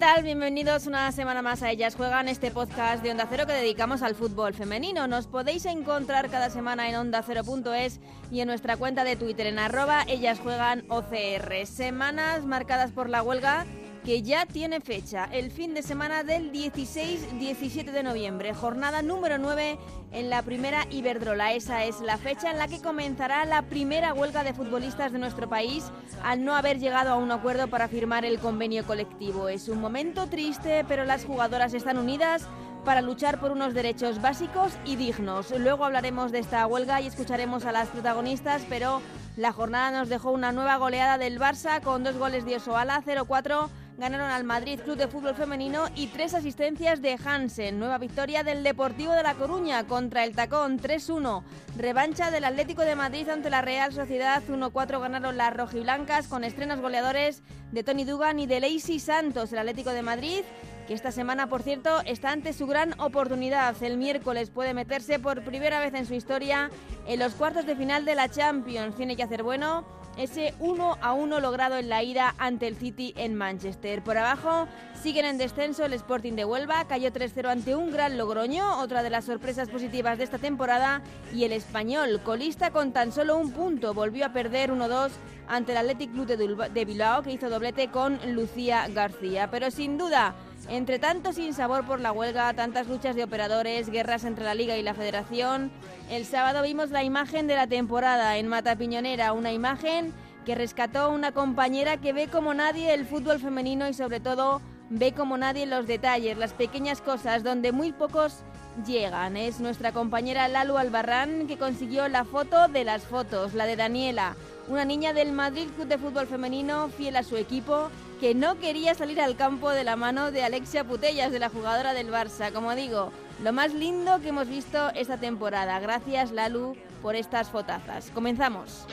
Tal? Bienvenidos una semana más a Ellas Juegan, este podcast de Onda Cero que dedicamos al fútbol femenino. Nos podéis encontrar cada semana en ondacero.es y en nuestra cuenta de Twitter en arroba Ellas Juegan OCR. Semanas marcadas por la huelga que ya tiene fecha, el fin de semana del 16-17 de noviembre, jornada número 9 en la primera Iberdrola. Esa es la fecha en la que comenzará la primera huelga de futbolistas de nuestro país al no haber llegado a un acuerdo para firmar el convenio colectivo. Es un momento triste, pero las jugadoras están unidas para luchar por unos derechos básicos y dignos. Luego hablaremos de esta huelga y escucharemos a las protagonistas, pero la jornada nos dejó una nueva goleada del Barça con dos goles de Osoala, 0-4 ganaron al Madrid Club de Fútbol Femenino y tres asistencias de Hansen. Nueva victoria del Deportivo de La Coruña contra el Tacón 3-1. Revancha del Atlético de Madrid ante la Real Sociedad 1-4 ganaron las rojiblancas con estrenos goleadores de Tony Dugan y de Lacey Santos. El Atlético de Madrid que esta semana, por cierto, está ante su gran oportunidad. El miércoles puede meterse por primera vez en su historia en los cuartos de final de la Champions. Tiene que hacer bueno ese 1 a 1 logrado en la ida ante el City en Manchester. Por abajo siguen en descenso el Sporting de Huelva, cayó 3-0 ante un gran Logroño, otra de las sorpresas positivas de esta temporada, y el español, colista con tan solo un punto, volvió a perder 1-2 ante el Athletic Club de Bilbao, que hizo doblete con Lucía García. Pero sin duda, entre tanto sin sabor por la huelga, tantas luchas de operadores, guerras entre la Liga y la Federación, el sábado vimos la imagen de la temporada en Mata Piñonera, una imagen que rescató una compañera que ve como nadie el fútbol femenino y sobre todo ve como nadie los detalles, las pequeñas cosas donde muy pocos llegan. Es nuestra compañera Lalu Albarrán que consiguió la foto de las fotos, la de Daniela, una niña del Madrid Club de Fútbol Femenino fiel a su equipo que no quería salir al campo de la mano de Alexia Putellas, de la jugadora del Barça. Como digo, lo más lindo que hemos visto esta temporada. Gracias, Lalu, por estas fotazas. Comenzamos.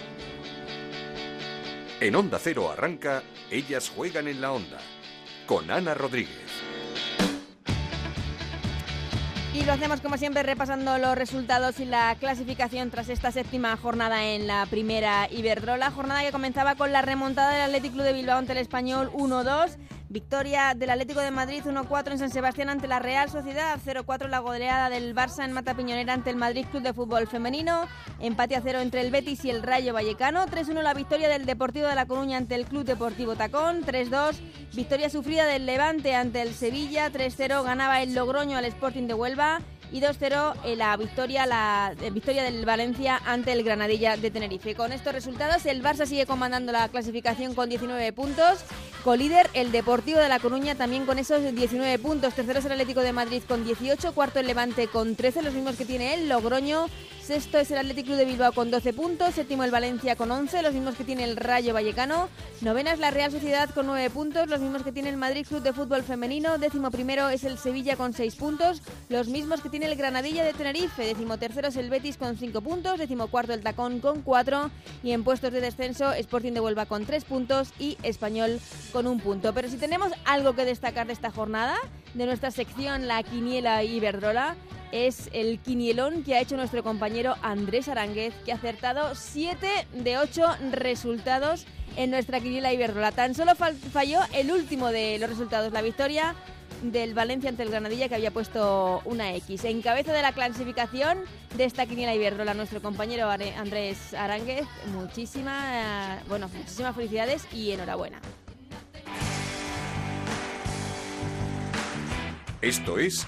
En Onda Cero arranca Ellas juegan en la Onda, con Ana Rodríguez. Y lo hacemos como siempre repasando los resultados y la clasificación tras esta séptima jornada en la primera Iberdrola. Jornada que comenzaba con la remontada del Athletic Club de Bilbao ante el Español 1-2. Victoria del Atlético de Madrid 1-4 en San Sebastián ante la Real Sociedad, 0-4 la goleada del Barça en Mata Piñonera ante el Madrid Club de Fútbol Femenino, empate a 0 entre el Betis y el Rayo Vallecano, 3-1 la victoria del Deportivo de La Coruña ante el Club Deportivo Tacón, 3-2 victoria sufrida del Levante ante el Sevilla, 3-0 ganaba el Logroño al Sporting de Huelva y 2-0 en la victoria, la eh, victoria del Valencia ante el Granadilla de Tenerife. Con estos resultados, el Barça sigue comandando la clasificación con 19 puntos. Colíder, el Deportivo de La Coruña también con esos 19 puntos. Tercero es el Atlético de Madrid con 18. Cuarto el Levante con 13, los mismos que tiene el Logroño. Sexto es el Atlético de Bilbao con 12 puntos. Séptimo el Valencia con 11, los mismos que tiene el Rayo Vallecano. Novena es la Real Sociedad con 9 puntos, los mismos que tiene el Madrid Club de Fútbol Femenino. Décimo primero es el Sevilla con 6 puntos, los mismos que tiene el Granadilla de Tenerife. Décimo tercero es el Betis con 5 puntos. Décimo cuarto el Tacón con 4. Y en puestos de descenso, Sporting de Huelva con 3 puntos y Español con un punto. Pero si tenemos algo que destacar de esta jornada, de nuestra sección La Quiniela Iberdrola, es el quinielón que ha hecho nuestro compañero Andrés Aránguez, que ha acertado 7 de 8 resultados en nuestra quiniela Iberdrola. Tan solo falló el último de los resultados, la victoria del Valencia ante el Granadilla que había puesto una X. En cabeza de la clasificación de esta quiniela Iberdrola, nuestro compañero Andrés Aránguez, muchísimas, bueno, muchísimas felicidades y enhorabuena. Esto es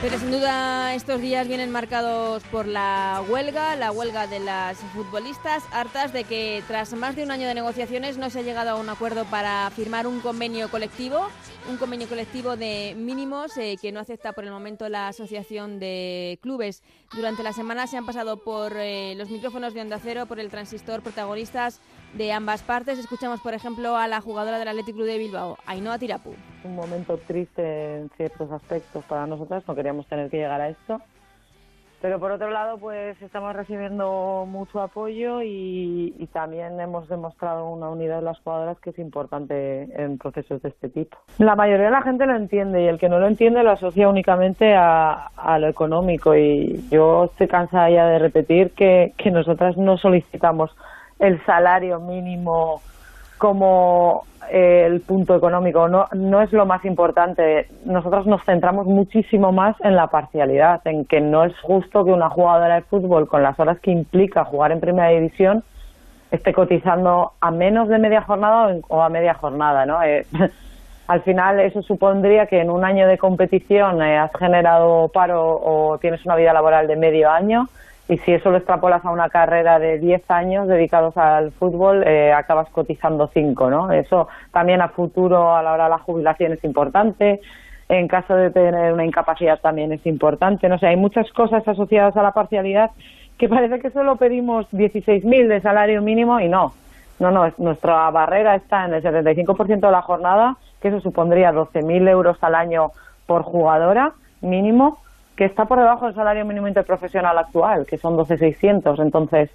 Pero sin duda estos días vienen marcados por la huelga, la huelga de las futbolistas, hartas de que tras más de un año de negociaciones no se ha llegado a un acuerdo para firmar un convenio colectivo, un convenio colectivo de mínimos eh, que no acepta por el momento la Asociación de Clubes. Durante la semana se han pasado por eh, los micrófonos de Onda Cero, por el transistor, protagonistas de ambas partes. Escuchamos, por ejemplo, a la jugadora del Athletic Club de Bilbao, Ainhoa Tirapu. Un momento triste en ciertos aspectos para nosotras, no queríamos tener que llegar a esto. Pero por otro lado, pues estamos recibiendo mucho apoyo y, también hemos demostrado una unidad de las jugadoras que es importante en procesos de este tipo. La mayoría de la gente lo entiende y el que no lo entiende lo asocia únicamente a, lo económico y yo estoy cansada ya de repetir que, que nosotras no solicitamos el salario mínimo como eh, el punto económico. No, no es lo más importante. Nosotros nos centramos muchísimo más en la parcialidad, en que no es justo que una jugadora de fútbol, con las horas que implica jugar en primera división, esté cotizando a menos de media jornada o a media jornada. ¿no? Eh, al final eso supondría que en un año de competición eh, has generado paro o tienes una vida laboral de medio año y si eso lo extrapolas a una carrera de 10 años dedicados al fútbol, eh, acabas cotizando 5, ¿no? Eso también a futuro, a la hora de la jubilación, es importante. En caso de tener una incapacidad también es importante. No sé, hay muchas cosas asociadas a la parcialidad que parece que solo pedimos 16.000 de salario mínimo y no. No, no, nuestra barrera está en el 75% de la jornada, que eso supondría 12.000 euros al año por jugadora mínimo que está por debajo del salario mínimo interprofesional actual, que son 12.600. Entonces,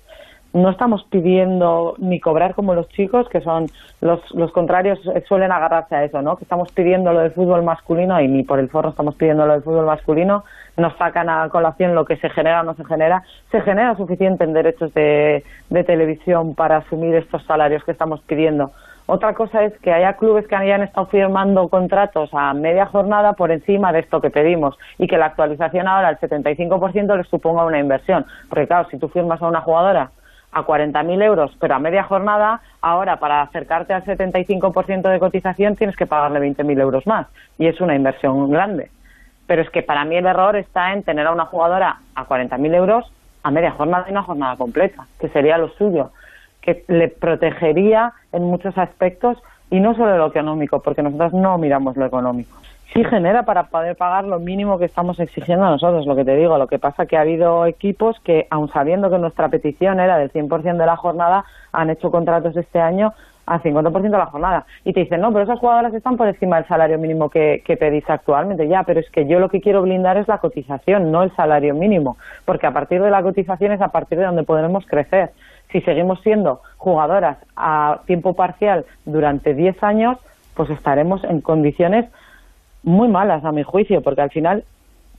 no estamos pidiendo ni cobrar como los chicos, que son los, los contrarios suelen agarrarse a eso, ¿no? Que estamos pidiendo lo del fútbol masculino y ni por el forro estamos pidiendo lo del fútbol masculino, nos sacan a colación lo que se genera o no se genera. Se genera suficiente en derechos de, de televisión para asumir estos salarios que estamos pidiendo. Otra cosa es que haya clubes que hayan estado firmando contratos a media jornada por encima de esto que pedimos y que la actualización ahora al 75% les suponga una inversión. Porque claro, si tú firmas a una jugadora a 40.000 euros, pero a media jornada, ahora para acercarte al 75% de cotización tienes que pagarle 20.000 euros más y es una inversión grande. Pero es que para mí el error está en tener a una jugadora a 40.000 euros a media jornada y una jornada completa, que sería lo suyo que le protegería en muchos aspectos y no solo lo económico, porque nosotros no miramos lo económico. Sí genera para poder pagar lo mínimo que estamos exigiendo a nosotros, lo que te digo. Lo que pasa que ha habido equipos que, aun sabiendo que nuestra petición era del 100% de la jornada, han hecho contratos este año al 50% de la jornada. Y te dicen, no, pero esas jugadoras están por encima del salario mínimo que, que pedís actualmente. Ya, pero es que yo lo que quiero blindar es la cotización, no el salario mínimo. Porque a partir de la cotización es a partir de donde podremos crecer si seguimos siendo jugadoras a tiempo parcial durante 10 años, pues estaremos en condiciones muy malas, a mi juicio, porque al final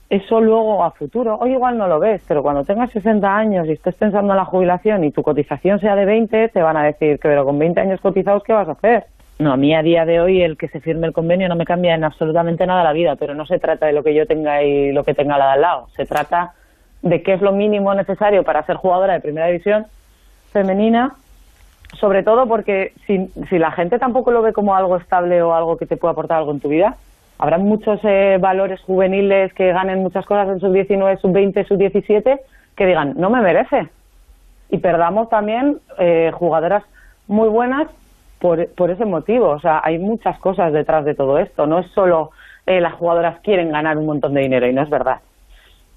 eso luego a futuro, hoy igual no lo ves, pero cuando tengas 60 años y estés pensando en la jubilación y tu cotización sea de 20, te van a decir que pero con 20 años cotizados, ¿qué vas a hacer? No, a mí a día de hoy el que se firme el convenio no me cambia en absolutamente nada la vida, pero no se trata de lo que yo tenga y lo que tenga la de al lado, se trata de qué es lo mínimo necesario para ser jugadora de primera división femenina, sobre todo porque si, si la gente tampoco lo ve como algo estable o algo que te pueda aportar algo en tu vida, habrá muchos eh, valores juveniles que ganen muchas cosas en sus 19, sub 20, sub 17 que digan, no me merece. Y perdamos también eh, jugadoras muy buenas por, por ese motivo. O sea, hay muchas cosas detrás de todo esto. No es solo eh, las jugadoras quieren ganar un montón de dinero y no es verdad.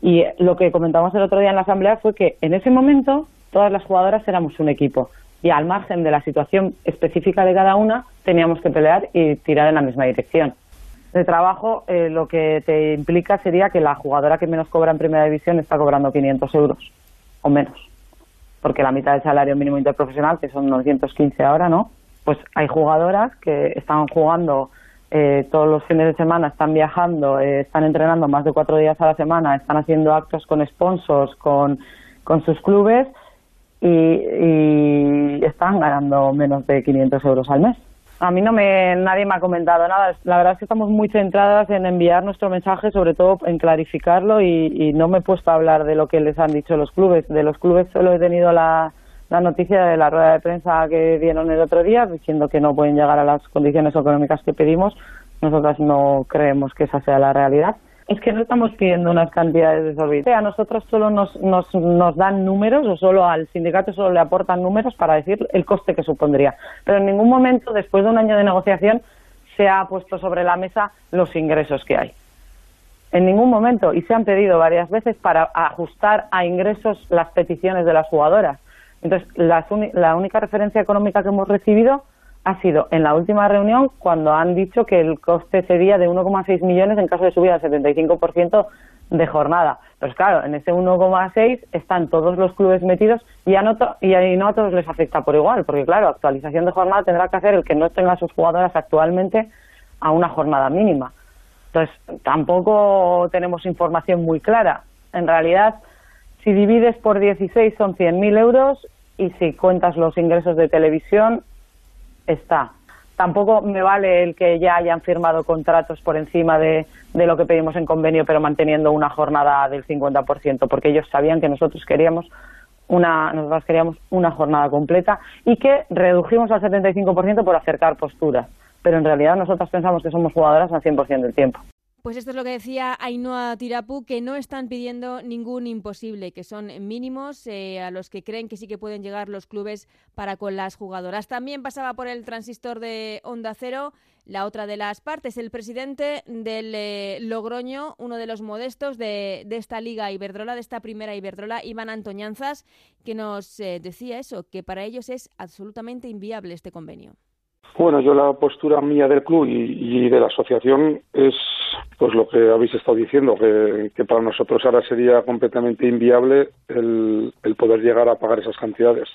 Y lo que comentamos el otro día en la asamblea fue que en ese momento todas las jugadoras éramos un equipo y al margen de la situación específica de cada una teníamos que pelear y tirar en la misma dirección. De trabajo eh, lo que te implica sería que la jugadora que menos cobra en primera división está cobrando 500 euros o menos, porque la mitad del salario mínimo interprofesional, que son 915 ahora, ¿no? Pues hay jugadoras que están jugando eh, todos los fines de semana, están viajando, eh, están entrenando más de cuatro días a la semana, están haciendo actos con sponsors, con, con sus clubes y, están ganando menos de 500 euros al mes. A mí no me, nadie me ha comentado nada. La verdad es que estamos muy centradas en enviar nuestro mensaje, sobre todo en clarificarlo y, no me he puesto a hablar de lo que les han dicho los clubes. De los clubes solo he tenido la, la noticia de la rueda de prensa que dieron el otro día diciendo que no pueden llegar a las condiciones económicas que pedimos. Nosotras no creemos que esa sea la realidad. Es que no estamos pidiendo unas cantidades desorbitantes. A nosotros solo nos, nos, nos dan números o solo al sindicato solo le aportan números para decir el coste que supondría. Pero en ningún momento, después de un año de negociación, se ha puesto sobre la mesa los ingresos que hay. En ningún momento. Y se han pedido varias veces para ajustar a ingresos las peticiones de las jugadoras. Entonces, la, la única referencia económica que hemos recibido ha sido en la última reunión cuando han dicho que el coste sería de 1,6 millones en caso de subida al 75% de jornada. Pues claro, en ese 1,6 están todos los clubes metidos y, a no y ahí no a todos les afecta por igual, porque claro, actualización de jornada tendrá que hacer el que no tenga sus jugadoras actualmente a una jornada mínima. Entonces, tampoco tenemos información muy clara. En realidad, si divides por 16 son 100.000 euros y si cuentas los ingresos de televisión está. Tampoco me vale el que ya hayan firmado contratos por encima de, lo que pedimos en convenio, pero manteniendo una jornada del 50%, porque ellos sabían que nosotros queríamos una, nosotros queríamos una jornada completa y que redujimos al 75% por acercar posturas. Pero en realidad nosotros pensamos que somos jugadoras al 100% del tiempo. Pues esto es lo que decía Ainhoa Tirapu, que no están pidiendo ningún imposible, que son mínimos eh, a los que creen que sí que pueden llegar los clubes para con las jugadoras. También pasaba por el transistor de Onda Cero la otra de las partes, el presidente del eh, Logroño, uno de los modestos de, esta Liga Iberdrola, de esta primera Iberdrola, Iván Antoñanzas, que nos eh, decía eso, que para ellos es absolutamente inviable este convenio. Bueno, yo la postura mía del club y, de la asociación es pues lo que habéis estado diciendo, que, para nosotros ahora sería completamente inviable el, poder llegar a pagar esas cantidades.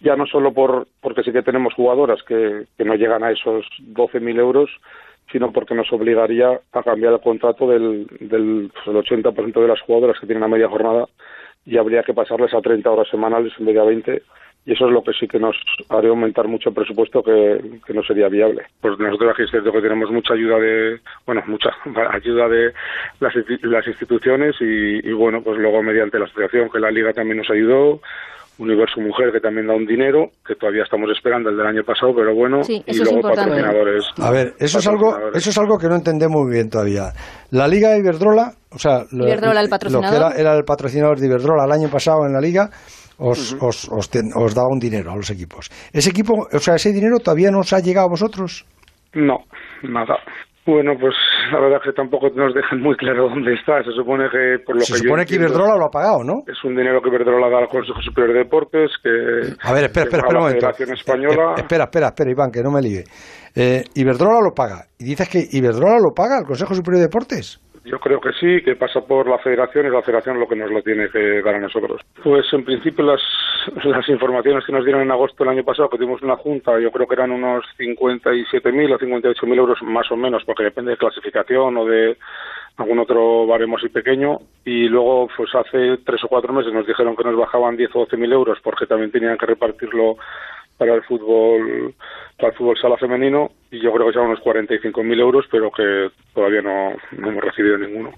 Ya no solo por, porque sí que tenemos jugadoras que, no llegan a esos 12.000 euros, sino porque nos obligaría a cambiar el contrato del, del 80% pues, de las jugadoras que tienen una media jornada y habría que pasarles a 30 horas semanales en vez de a 20 y eso es lo que sí que nos haría aumentar mucho el presupuesto que, no sería viable. Pues nosotros aquí es cierto que tenemos mucha ayuda de, bueno, mucha ayuda de las, las instituciones y, bueno, pues luego mediante la asociación que la Liga también nos ayudó, Universo Mujer que también da un dinero, que todavía estamos esperando el del año pasado, pero bueno, y luego patrocinadores. A ver, eso es algo eso es algo que no entendemos muy bien todavía. La Liga Iberdrola, o sea, Iberdrola, el patrocinador. que era, era el patrocinador de Iberdrola el año pasado en la Liga, os, os, os, daba un dinero a los equipos. ¿Ese equipo, o sea, ese dinero todavía no os ha llegado a vosotros? No, nada. Bueno, pues la verdad es que tampoco nos dejan muy claro dónde está. Se supone que por lo Se que supone que Iberdrola lo ha pagado, ¿no? Es un dinero que Iberdrola da al Consejo Superior de Deportes, que a ver, espera, espera, espera un momento. Española. Eh, espera, espera, espera, Iván, que no me líe. Eh, Iberdrola lo paga y dices que Iberdrola lo paga al Consejo Superior de Deportes. Yo creo que sí, que pasa por la federación y la federación lo que nos lo tiene que dar a nosotros. Pues en principio las, las informaciones que nos dieron en agosto del año pasado, que tuvimos una junta, yo creo que eran unos 57.000 o 58.000 euros más o menos, porque depende de clasificación o de algún otro baremo así pequeño. Y luego, pues hace tres o cuatro meses nos dijeron que nos bajaban 10 o 12.000 euros porque también tenían que repartirlo para el fútbol para el fútbol sala femenino y yo creo que son unos 45.000 euros pero que todavía no, hemos recibido ninguno.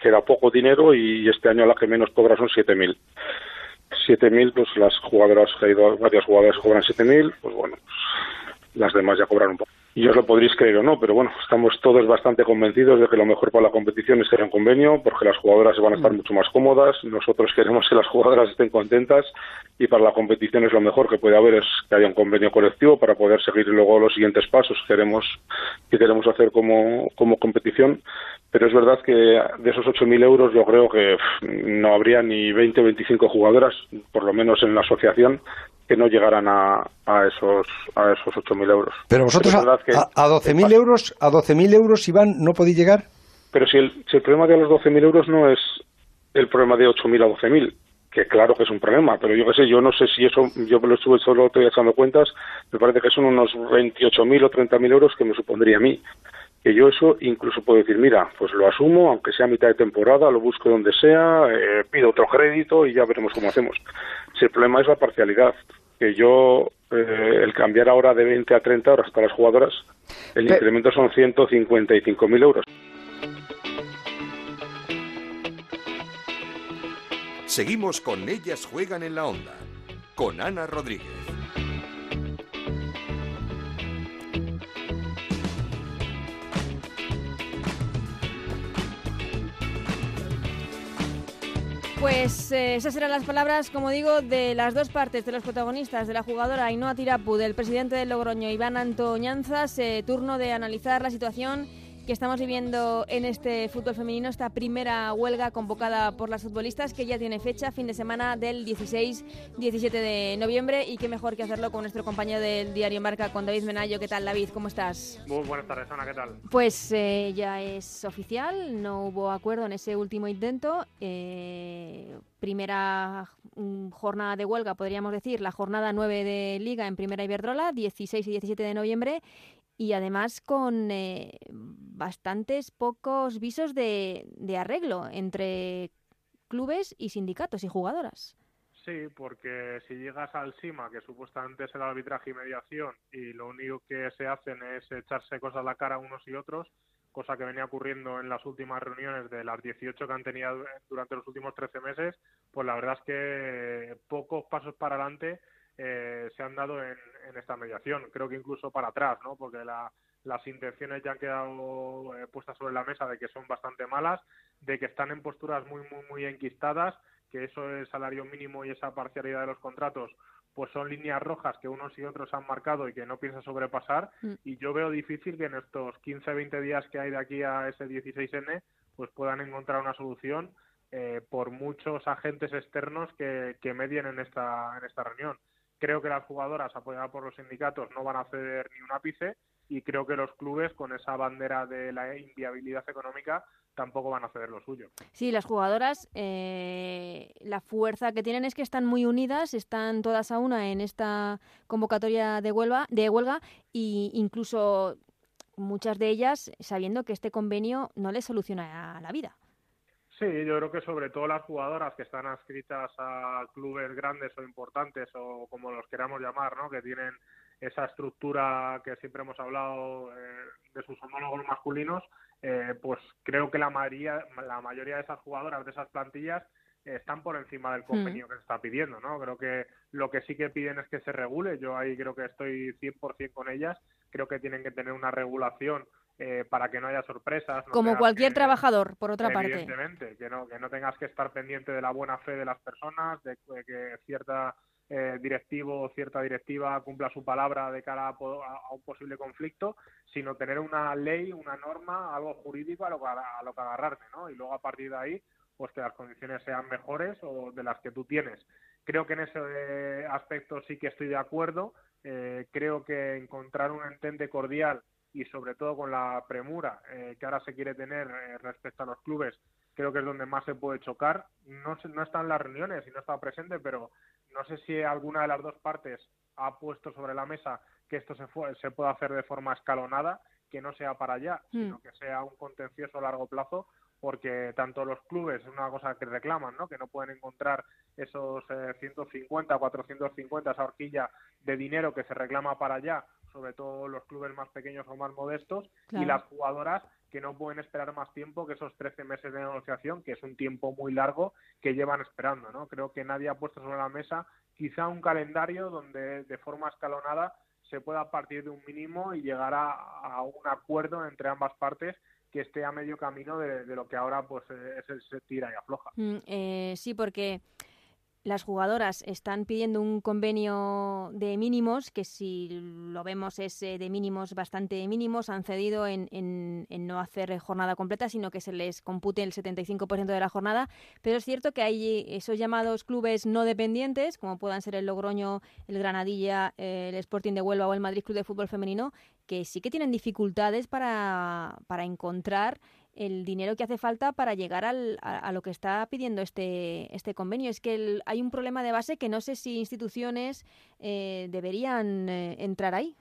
Que era poco dinero y este año la que menos cobra son 7.000 7.000 pues las jugadoras hay varias jugadoras que cobran 7.000 pues bueno las demás ya cobran un poco y os lo podréis creer o no, pero bueno, estamos todos bastante convencidos de que lo mejor para la competición es tener un convenio, porque las jugadoras van a estar mm. mucho más cómodas, nosotros queremos que las jugadoras estén contentas y para la competición es lo mejor que puede haber es que haya un convenio colectivo para poder seguir luego los siguientes pasos que queremos, que queremos hacer como, como competición, pero es verdad que de esos 8.000 euros yo creo que no habría ni 20 o 25 jugadoras, por lo menos en la asociación, que no llegaran a, a esos a esos 8.000 euros. Pero vosotros a, a, 12.000 euros, a 12.000 euros, Iván, ¿no podéis llegar? Pero si el, si el problema de los 12.000 euros no es el problema de 8.000 a 12.000, que claro que es un problema, pero yo qué sé, yo no sé si eso, yo me lo estuve solo estoy echando cuentas, me parece que son unos 28.000 o 30.000 euros que me supondría a mí. Que yo eso incluso puedo decir, mira, pues lo asumo, aunque sea a mitad de temporada, lo busco donde sea, eh, pido otro crédito y ya veremos cómo hacemos. Si el problema es la parcialidad, que yo, eh, el cambiar ahora de 20 a 30 horas para las jugadoras, el incremento son 155.000 euros. Seguimos con Ellas Juegan en la Onda, con Ana Rodríguez. Pues eh, esas eran las palabras, como digo, de las dos partes, de los protagonistas, de la jugadora Ainhoa Tirapu, del presidente del Logroño, Iván Antoñanzas. Eh, turno de analizar la situación que estamos viviendo en este fútbol femenino, esta primera huelga convocada por las futbolistas que ya tiene fecha, fin de semana del 16-17 de noviembre y qué mejor que hacerlo con nuestro compañero del diario Marca, con David Menayo. ¿Qué tal, David? ¿Cómo estás? Muy buenas tardes, Ana, ¿qué tal? Pues eh, ya es oficial, no hubo acuerdo en ese último intento. Eh, primera mm, jornada de huelga, podríamos decir, la jornada 9 de Liga en Primera Iberdrola, 16 y 17 de noviembre, y además con eh, bastantes pocos visos de, arreglo entre clubes y sindicatos y jugadoras. Sí, porque si llegas al SIMA, que supuestamente es el arbitraje y mediación, y lo único que se hacen es echarse cosas a la cara unos y otros, cosa que venía ocurriendo en las últimas reuniones de las 18 que han tenido durante los últimos 13 meses, pues la verdad es que pocos pasos para adelante eh, se han dado en, esta mediación. Creo que incluso para atrás, ¿no? Porque las intenciones ya han quedado eh, puestas sobre la mesa de que son bastante malas, de que están en posturas muy, muy, muy enquistadas, que eso es salario mínimo y esa parcialidad de los contratos pues son líneas rojas que unos y otros han marcado y que no piensa sobrepasar mm. y yo veo difícil que en estos 15 20 días que hay de aquí a ese 16N pues puedan encontrar una solución eh, por muchos agentes externos que, que medien en esta en esta reunión Creo que las jugadoras apoyadas por los sindicatos no van a ceder ni un ápice y creo que los clubes con esa bandera de la inviabilidad económica tampoco van a ceder lo suyo. Sí, las jugadoras, eh, la fuerza que tienen es que están muy unidas, están todas a una en esta convocatoria de huelga, de huelga e incluso muchas de ellas sabiendo que este convenio no les soluciona la vida. Sí, yo creo que sobre todo las jugadoras que están adscritas a clubes grandes o importantes o como los queramos llamar, ¿no? que tienen esa estructura que siempre hemos hablado eh, de sus homólogos masculinos, eh, pues creo que la mayoría, la mayoría de esas jugadoras, de esas plantillas, están por encima del convenio mm. que se está pidiendo, ¿no? Creo que lo que sí que piden es que se regule, yo ahí creo que estoy 100% con ellas, creo que tienen que tener una regulación eh, para que no haya sorpresas. Como cualquier trabajador, por otra parte. Evidentemente, que no, que no tengas que estar pendiente de la buena fe de las personas, de, que cierta eh, directivo o cierta directiva cumpla su palabra de cara a, un posible conflicto, sino tener una ley, una norma, algo jurídico a lo, a lo que agarrarte, ¿no? Y luego a partir de ahí, pues que las condiciones sean mejores o de las que tú tienes. Creo que en ese eh, aspecto sí que estoy de acuerdo. creo que encontrar un entente cordial y sobre todo con la premura eh, que ahora se quiere tener eh, respecto a los clubes, creo que es donde más se puede chocar. No, no está en las reuniones y no está presente, pero no sé si alguna de las dos partes ha puesto sobre la mesa que esto se, se pueda hacer de forma escalonada, que no sea para allá, hmm. sino que sea un contencioso a largo plazo, porque tanto los clubes, es una cosa que reclaman, ¿no? que no pueden encontrar esos eh, 150, 450, esa horquilla de dinero que se reclama para allá, sobre todo los clubes más pequeños o más modestos, y las jugadoras que no pueden esperar más tiempo que esos 13 meses de negociación, que es un tiempo muy largo que llevan esperando. ¿no? Creo que nadie ha puesto sobre la mesa quizá un calendario donde de forma escalonada se pueda partir de un mínimo y llegar a, un acuerdo entre ambas partes que esté a medio camino de, lo que ahora pues es el se tira y afloja. Mm, eh, sí, porque las jugadoras están pidiendo un convenio de mínimos, que si lo vemos es eh, de mínimos bastante mínimos, han cedido en, no hacer jornada completa, sino que se les compute el 75% de la jornada, pero es cierto que hay esos llamados clubes no dependientes, como puedan ser el Logroño, el Granadilla, el Sporting de Huelva o el Madrid Club de Fútbol Femenino, que sí que tienen dificultades para, para encontrar el dinero que hace falta para llegar al, a, lo que está pidiendo este, este convenio. Es que hay un problema de base que no sé si instituciones eh, deberían eh, entrar ahí.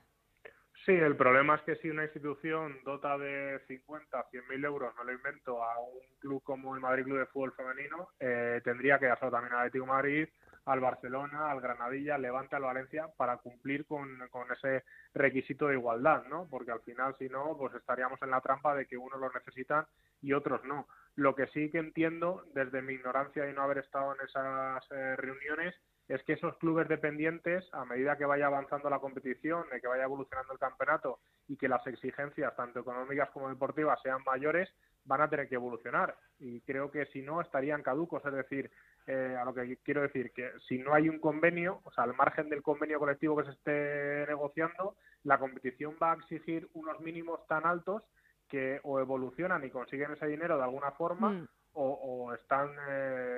Sí, el problema es que si una institución dota de 50, 100 mil euros, no lo invento, a un club como el Madrid Club de Fútbol Femenino, eh, tendría que hacerlo también a Atlético Madrid, al Barcelona, al Granadilla, al Levante, al Valencia, para cumplir con, ese requisito de igualdad, ¿no? Porque al final, si no, pues estaríamos en la trampa de que unos lo necesitan y otros no. Lo que sí que entiendo, desde mi ignorancia y no haber estado en esas eh, reuniones, es que esos clubes dependientes, a medida que vaya avanzando la competición, de que vaya evolucionando el campeonato y que las exigencias, tanto económicas como deportivas, sean mayores, van a tener que evolucionar. Y creo que si no, estarían caducos. Es decir, a lo que quiero decir que si no hay un convenio, o sea, al margen del convenio colectivo que se esté negociando, la competición va a exigir unos mínimos tan altos que o evolucionan y consiguen ese dinero de alguna forma mm. o, están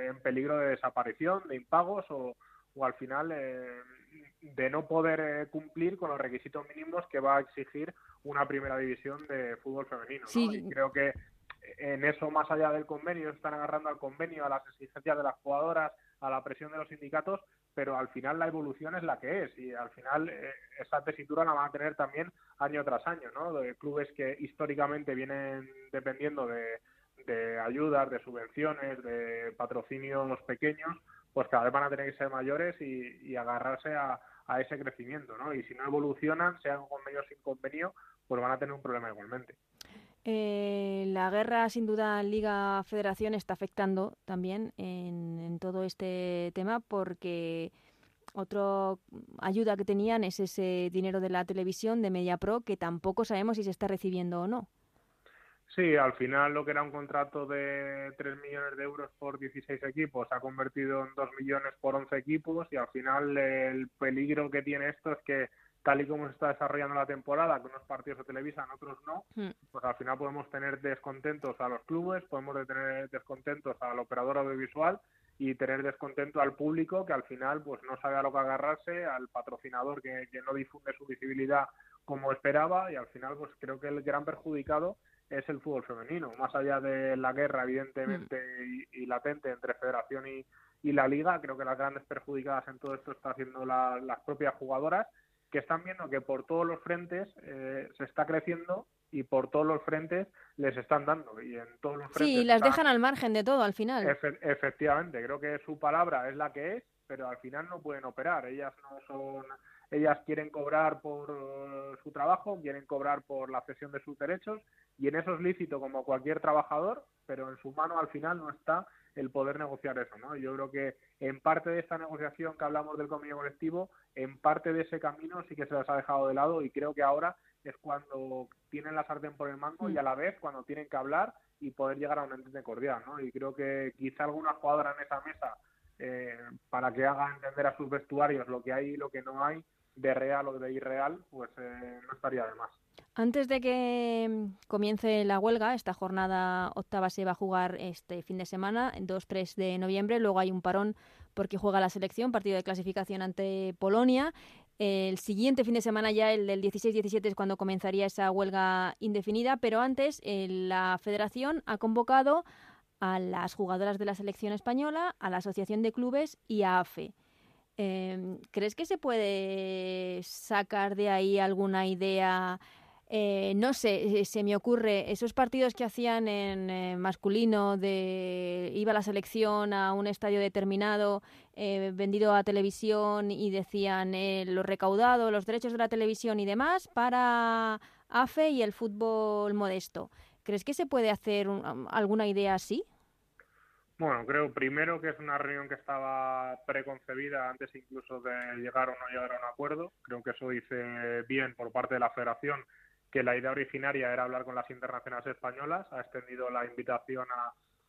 en peligro de desaparición, de impagos o, o al final eh, de no poder eh, cumplir con los requisitos mínimos que va a exigir una primera división de fútbol femenino. Y creo que en eso, más allá del convenio, están agarrando al convenio, a las exigencias de las jugadoras, a la presión de los sindicatos, pero al final la evolución es la que es y al final eh, esa tesitura la van a tener también año tras año, ¿no? De clubes que históricamente vienen dependiendo de, de ayudas, de subvenciones, de patrocinios pequeños, pues cada vez van a tener que ser mayores y, agarrarse a, ese crecimiento, ¿no? Y si no evolucionan, sean convenio sin convenio, pues van a tener un problema igualmente. Eh, la guerra, sin duda, Liga Federación está afectando también en, todo este tema porque otra ayuda que tenían es ese dinero de la televisión de MediaPro que tampoco sabemos si se está recibiendo o no. Sí, al final lo que era un contrato de 3 millones de euros por 16 equipos se ha convertido en 2 millones por 11 equipos y al final el peligro que tiene esto es que tal y como se está desarrollando la temporada, que unos partidos se televisan, otros no, hmm. pues al final podemos tener descontentos a los clubes, podemos tener descontentos al operador audiovisual y tener descontento al público que al final pues no sabe a lo que agarrarse, al patrocinador que, que no difunde su visibilidad como esperaba y al final pues creo que el gran perjudicado es el fútbol femenino. Más allá de la guerra, evidentemente, mm. y, latente entre federación y, la liga, creo que las grandes perjudicadas en todo esto están haciendo las propias jugadoras, que están viendo que por todos los frentes eh, se está creciendo y por todos los frentes les están dando. Y en todos los frentes sí, las dejan al margen de todo al final. efectivamente, creo que su palabra es la que es, pero al final no pueden operar. Ellas no son ellas quieren cobrar por su trabajo, quieren cobrar por la cesión de sus derechos y en eso es lícito como cualquier trabajador, pero en su mano al final no está el poder negociar eso, ¿no? Yo creo que en parte de esta negociación que hablamos del convenio colectivo, en parte de ese camino sí que se las ha dejado de lado y creo que ahora es cuando tienen la sartén por el mango y a la vez cuando tienen que hablar y poder llegar a un entente cordial, ¿no? Y creo que quizá alguna jugadora en esa mesa eh, para que haga entender a sus vestuarios lo que hay y lo que no hay, de real o de irreal, pues eh, no estaría de más. Antes de que mm, comience la huelga, esta jornada octava se va a jugar este fin de semana, 2-3 de noviembre. Luego hay un parón porque juega la selección, partido de clasificación ante Polonia. El siguiente fin de semana, ya el del 16-17, es cuando comenzaría esa huelga indefinida. Pero antes, la federación ha convocado a las jugadoras de la selección española, a la Asociación de Clubes y a AFE. Em, ¿Crees que se puede sacar de ahí alguna idea? Eh, no sé, eh, se me ocurre, esos partidos que hacían en eh, masculino, de iba la selección a un estadio determinado, vendido a televisión y decían lo recaudado, los derechos de la televisión y demás para AFE y el fútbol modesto. ¿Crees que se puede hacer alguna idea así? Bueno, creo primero que es una reunión que estaba preconcebida antes incluso de llegar o no llegar a un acuerdo. Creo que eso dice bien por parte de la Federación que la idea originaria era hablar con las internacionales españolas. Ha extendido la invitación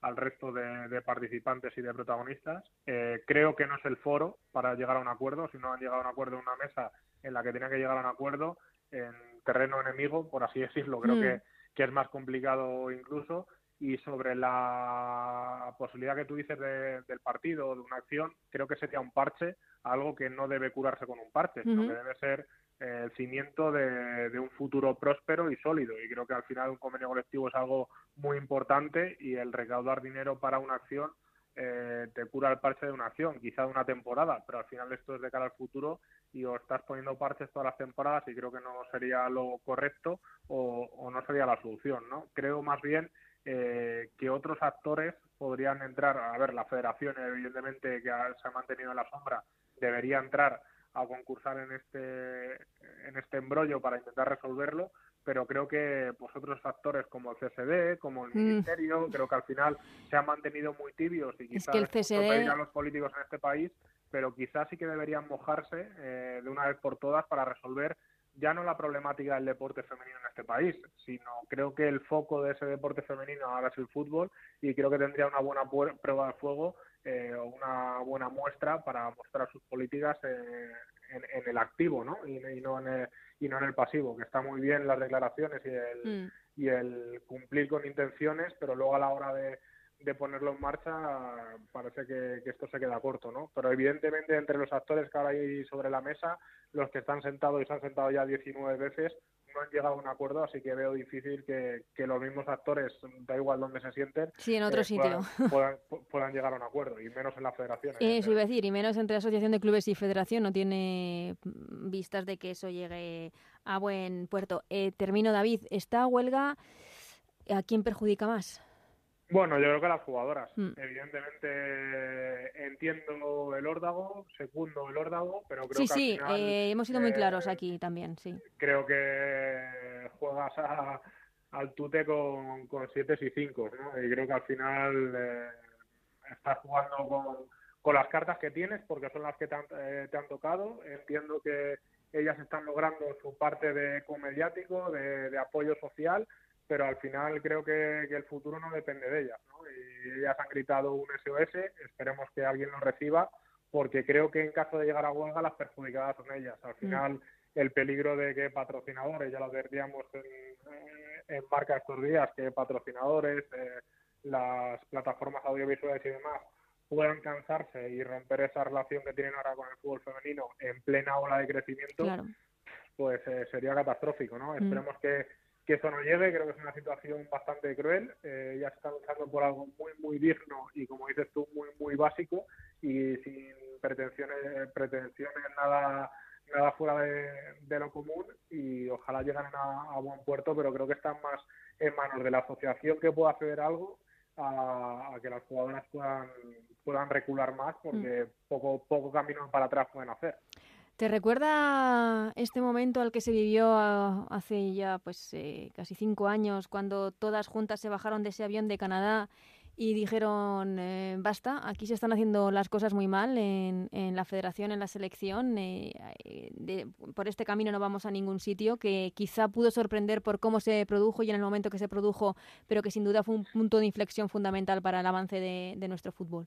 al resto de, participantes y de protagonistas. Eh, creo que no es el foro para llegar a un acuerdo. Si no han llegado a un acuerdo en una mesa en la que tenían que llegar a un acuerdo en terreno enemigo, por así decirlo, creo mm. que, que es más complicado incluso y sobre la posibilidad que tú dices del partido o de una acción, creo que sería un parche, algo que no debe curarse con un parche, sino que debe ser el cimiento de, un futuro próspero y sólido. Y creo que al final un convenio colectivo es algo muy importante y el recaudar dinero para una acción eh, te cura el parche de una acción, quizá de una temporada, pero al final esto es de cara al futuro y o estás poniendo parches todas las temporadas y creo que no sería lo correcto o, o no sería la solución, ¿no? Creo más bien eh, que otros actores podrían entrar, a ver, la federación evidentemente que se ha mantenido en la sombra, debería entrar a concursar en este en este embrollo para intentar resolverlo, pero creo que pues otros actores como el CSD, como el mm. Ministerio, creo que al final se han mantenido muy tibios y quizás el CSD... los políticos en este país, pero quizás sí que deberían mojarse eh, de una vez por todas para resolver ya no la problemática del deporte femenino en este país, sino creo que el foco de ese deporte femenino ahora es el fútbol y creo que tendría una buena prueba de fuego eh, una buena muestra para mostrar sus políticas en, el activo, ¿no? Y, no en el, y no en el pasivo, que está muy bien las declaraciones y el, mm. y el cumplir con intenciones, pero luego a la hora de, de ponerlo en marcha parece que, esto se queda corto, ¿no? Pero evidentemente entre los actores que ahora hay sobre la mesa, los que están sentados y se han sentado ya 19 veces, no han llegado a un acuerdo, así que veo difícil que, los mismos actores, da igual donde se sienten, sí, en otro eh, sitio. Puedan, llegar a un acuerdo, y menos en la federación. Eso iba a decir, y menos entre Asociación de Clubes y Federación, no tiene vistas de que eso llegue a buen puerto. Eh, termino, David, ¿esta huelga a quién perjudica más? Bueno, yo creo que las jugadoras. Mm. Evidentemente entiendo el órdago, segundo el órdago, pero creo sí, que. Sí, sí, eh, hemos sido muy claros eh, aquí también, sí. Creo que juegas al tute con, con siete y cinco, ¿no? Y creo que al final eh, estás jugando con, con, las cartas que tienes porque son las que te han, te han tocado. Entiendo que ellas están logrando su parte de eco mediático, de, de apoyo social pero al final creo que, el futuro no depende de ellas. ¿no? Y ellas han gritado un SOS, esperemos que alguien lo reciba, porque creo que en caso de llegar a huelga las perjudicadas son ellas. Al mm. final, el peligro de que patrocinadores, ya lo advertíamos en, en marca estos días, que patrocinadores, eh, las plataformas audiovisuales y demás puedan cansarse y romper esa relación que tienen ahora con el fútbol femenino en plena ola de crecimiento, pues eh, sería catastrófico, ¿no? Mm. Esperemos que que eso no llegue, creo que es una situación bastante cruel, eh, ya se está luchando por algo muy, muy digno y como dices tú, muy, muy básico y sin pretensiones, pretensiones nada nada fuera de, lo común y ojalá lleguen a, buen puerto, pero creo que están más en manos de la asociación que pueda hacer algo a, que las jugadoras puedan, puedan recular más porque mm. poco, poco camino para atrás pueden hacer. ¿Te recuerda este momento al que se vivió ah, hace ya pues eh, casi cinco años, cuando todas juntas se bajaron de ese avión de Canadá y dijeron eh, basta, aquí se están haciendo las cosas muy mal en, la federación, en la selección, eh, por este camino no vamos a ningún sitio, que quizá pudo sorprender por cómo se produjo y en el momento que se produjo, pero que sin duda fue un punto de inflexión fundamental para el avance de nuestro fútbol?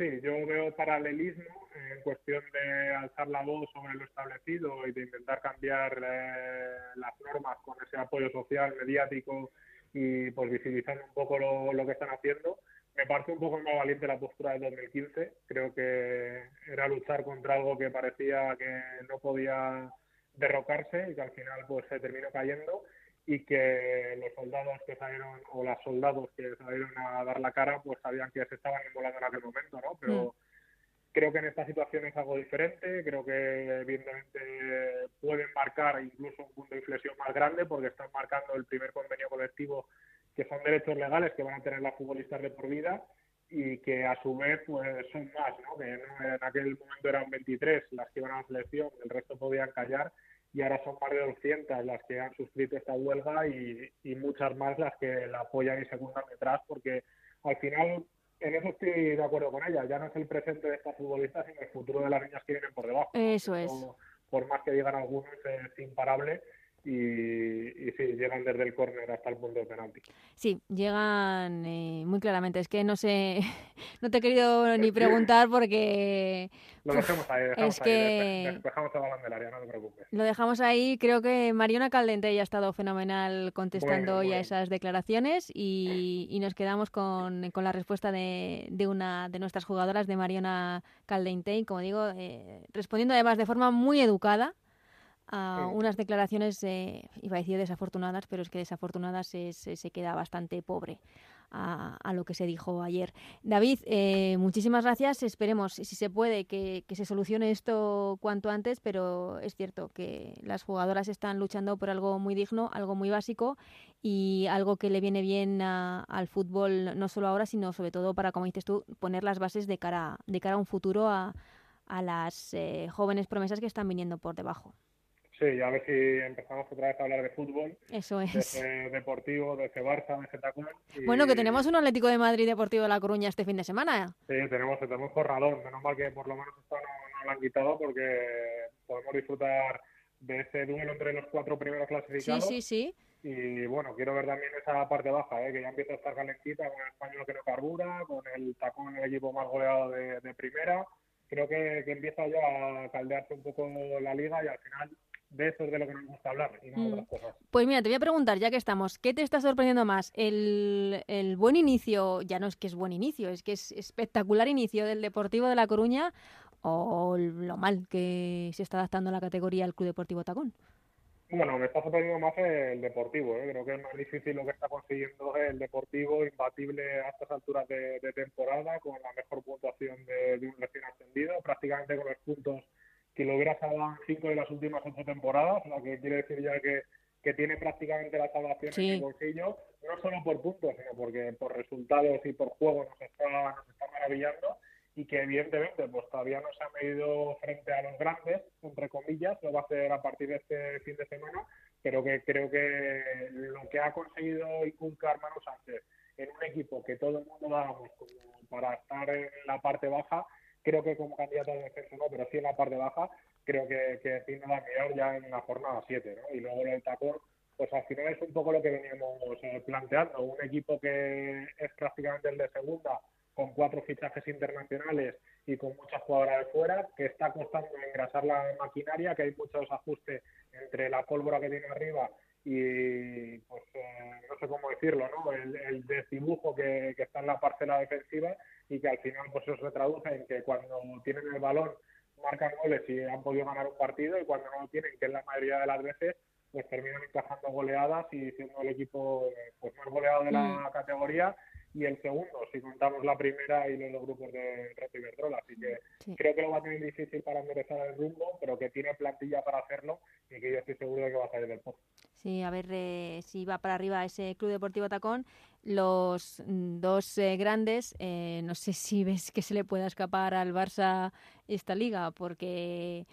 Sí, yo veo paralelismo en cuestión de alzar la voz sobre lo establecido y de intentar cambiar eh, las normas con ese apoyo social, mediático y pues visibilizando un poco lo, que están haciendo. Me parece un poco más valiente la postura del 2015. Creo que era luchar contra algo que parecía que no podía derrocarse y que al final pues se terminó cayendo y que los soldados que salieron o las soldados que salieron a dar la cara pues sabían que se estaban inmolando en aquel momento, ¿no? Pero mm. creo que en esta situación es algo diferente, creo que evidentemente pueden marcar incluso un punto de inflexión más grande porque están marcando el primer convenio colectivo que son derechos legales que van a tener las futbolistas de por vida y que a su vez pues son más, ¿no? Que en aquel momento eran 23 las que iban a la selección, el resto podían callar y ahora son más de 200 las que han suscrito esta huelga y, muchas más las que la apoyan y secundan detrás, porque al final en eso estoy de acuerdo con ella, ya no es el presente de estas futbolistas, sino el futuro de las niñas que vienen por debajo. Eso es. Por más que digan algunos, es imparable y, y, sí, llegan desde el córner hasta el punto de penalti. Sí, llegan eh, muy claramente. Es que no sé, no te he querido ni preguntar porque... Lo dejamos ahí, dejamos ahí, despejamos el balón del área, no te preocupes. Lo dejamos ahí, creo que Mariona Caldente ya ha estado fenomenal contestando hoy a esas declaraciones y, y nos quedamos con, con la respuesta de, de, una de nuestras jugadoras, de Mariona Caldente, y como digo, eh, respondiendo además de forma muy educada a unas declaraciones, eh, iba a decir desafortunadas, pero es que desafortunadas se, queda bastante pobre a, lo que se dijo ayer. David, eh, muchísimas gracias. Esperemos, si se puede, que, se solucione esto cuanto antes, pero es cierto que las jugadoras están luchando por algo muy digno, algo muy básico y algo que le viene bien al fútbol, no solo ahora, sino sobre todo para, como dices tú, poner las bases de cara, de cara a un futuro a, las eh, jóvenes promesas que están viniendo por debajo. Sí, a ver si empezamos otra vez a hablar de fútbol. Eso es. De ese deportivo, de ese Barça, de ese Tacón. Bueno, que tenemos un Atlético de Madrid Deportivo de La Coruña este fin de semana. Sí, tenemos, tenemos jornadón. Menos mal que por lo menos esto no, lo han quitado porque podemos disfrutar de ese duelo entre los cuatro primeros clasificados. Sí, sí, sí. y bueno, quiero ver también esa parte baja, ¿eh? que ya empieza a estar calentita con el español que no carbura, con el tacón el equipo más goleado de, primera. Creo que, empieza ya a caldearse un poco la liga y al final de eso es de lo que nos gusta hablar y no de mm. otras cosas. Pues mira, te voy a preguntar, ya que estamos, ¿qué te está sorprendiendo más? ¿El, el buen inicio, ya no es que es buen inicio, es que es espectacular inicio del Deportivo de La Coruña o lo mal que se está adaptando la categoría al Club Deportivo Tacón? Bueno, me está sorprendiendo más el Deportivo. ¿eh? Creo que es más difícil lo que está consiguiendo el Deportivo, imbatible a estas alturas de, temporada, con la mejor puntuación de, un recién ascendido, prácticamente con los puntos que lo hubiera salvado en cinco de las últimas ocho temporadas, lo que quiere decir ya que, que tiene prácticamente la salvación en el bolsillo, no solo por puntos, sino porque por resultados y por juego nos está, nos está maravillando y que evidentemente pues todavía no se ha medido frente a los grandes, entre comillas, lo va a hacer a partir de este fin de semana, pero que creo que lo que ha conseguido inculcar Manu Sánchez en un equipo que todo el mundo dábamos como para estar en la parte baja, creo que como candidato al descenso no, pero sí en la parte baja, creo que, que tiene la mirar ya en la jornada 7, ¿no? Y luego el tacón, pues al final es un poco lo que veníamos eh, planteando, un equipo que es prácticamente el de segunda, con cuatro fichajes internacionales y con muchas jugadoras de fuera, que está costando engrasar la maquinaria, que hay muchos ajustes entre la pólvora que tiene arriba y, pues, eh, no sé cómo decirlo, ¿no? El, el desdibujo que, que, está en la parcela defensiva y que al final, pues, eso se traduce en que cuando tienen el balón marcan goles y han podido ganar un partido y cuando no lo tienen, que es la mayoría de las veces, pues terminan encajando goleadas y siendo el equipo pues más goleado de la mm. categoría y el segundo, si contamos la primera y los grupos de Reto Iberdrola. Así que creo que lo va a tener difícil para enderezar el rumbo, pero que tiene plantilla para hacerlo y que yo estoy seguro de que va a salir del pozo. Sí, a ver eh, si va para arriba ese Club Deportivo Tacón. Los dos eh, grandes, eh, no sé si ves que se le pueda escapar al Barça esta liga, porque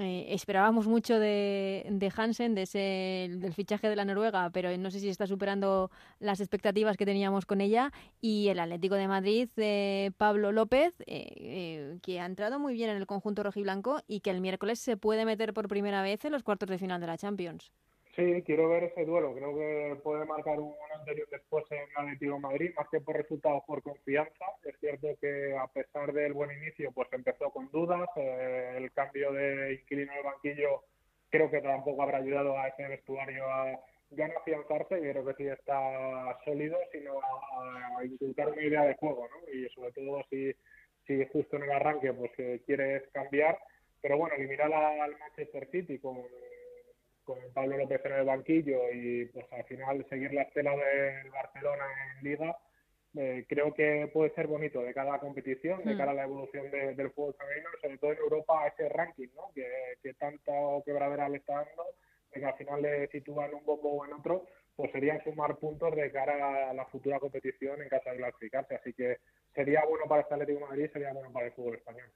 eh, esperábamos mucho de, de Hansen, de ese, del fichaje de la Noruega, pero no sé si está superando las expectativas que teníamos con ella. Y el Atlético de Madrid, de Pablo López, eh, eh, que ha entrado muy bien en el conjunto rojiblanco y que el miércoles se puede meter por primera vez en los cuartos de final de la Champions. Sí, quiero ver ese duelo. Creo que puede marcar un anterior después en Atlético Madrid, más que por resultados, por confianza. Es cierto que a pesar del buen inicio, pues empezó con dudas. Eh, el cambio de inquilino del banquillo creo que tampoco habrá ayudado a ese vestuario a ya no afianzarse, y creo que sí está sólido, sino a, a inculcar una idea de juego, ¿no? Y sobre todo si, si justo en el arranque pues quieres cambiar. Pero bueno, eliminar al Manchester City con con Pablo López en el banquillo y pues al final seguir la estela del Barcelona en Liga, eh, creo que puede ser bonito de cada competición, de mm. cara a la evolución del fútbol femenino, sobre todo en Europa ese ranking, ¿no? que, que tanto quebradera le está dando, de que al final le sitúan un bombo o en otro, pues sería sumar puntos de cara a la futura competición en caso de clasificarse. Así que sería bueno para este Atlético de Madrid, sería bueno para el fútbol español.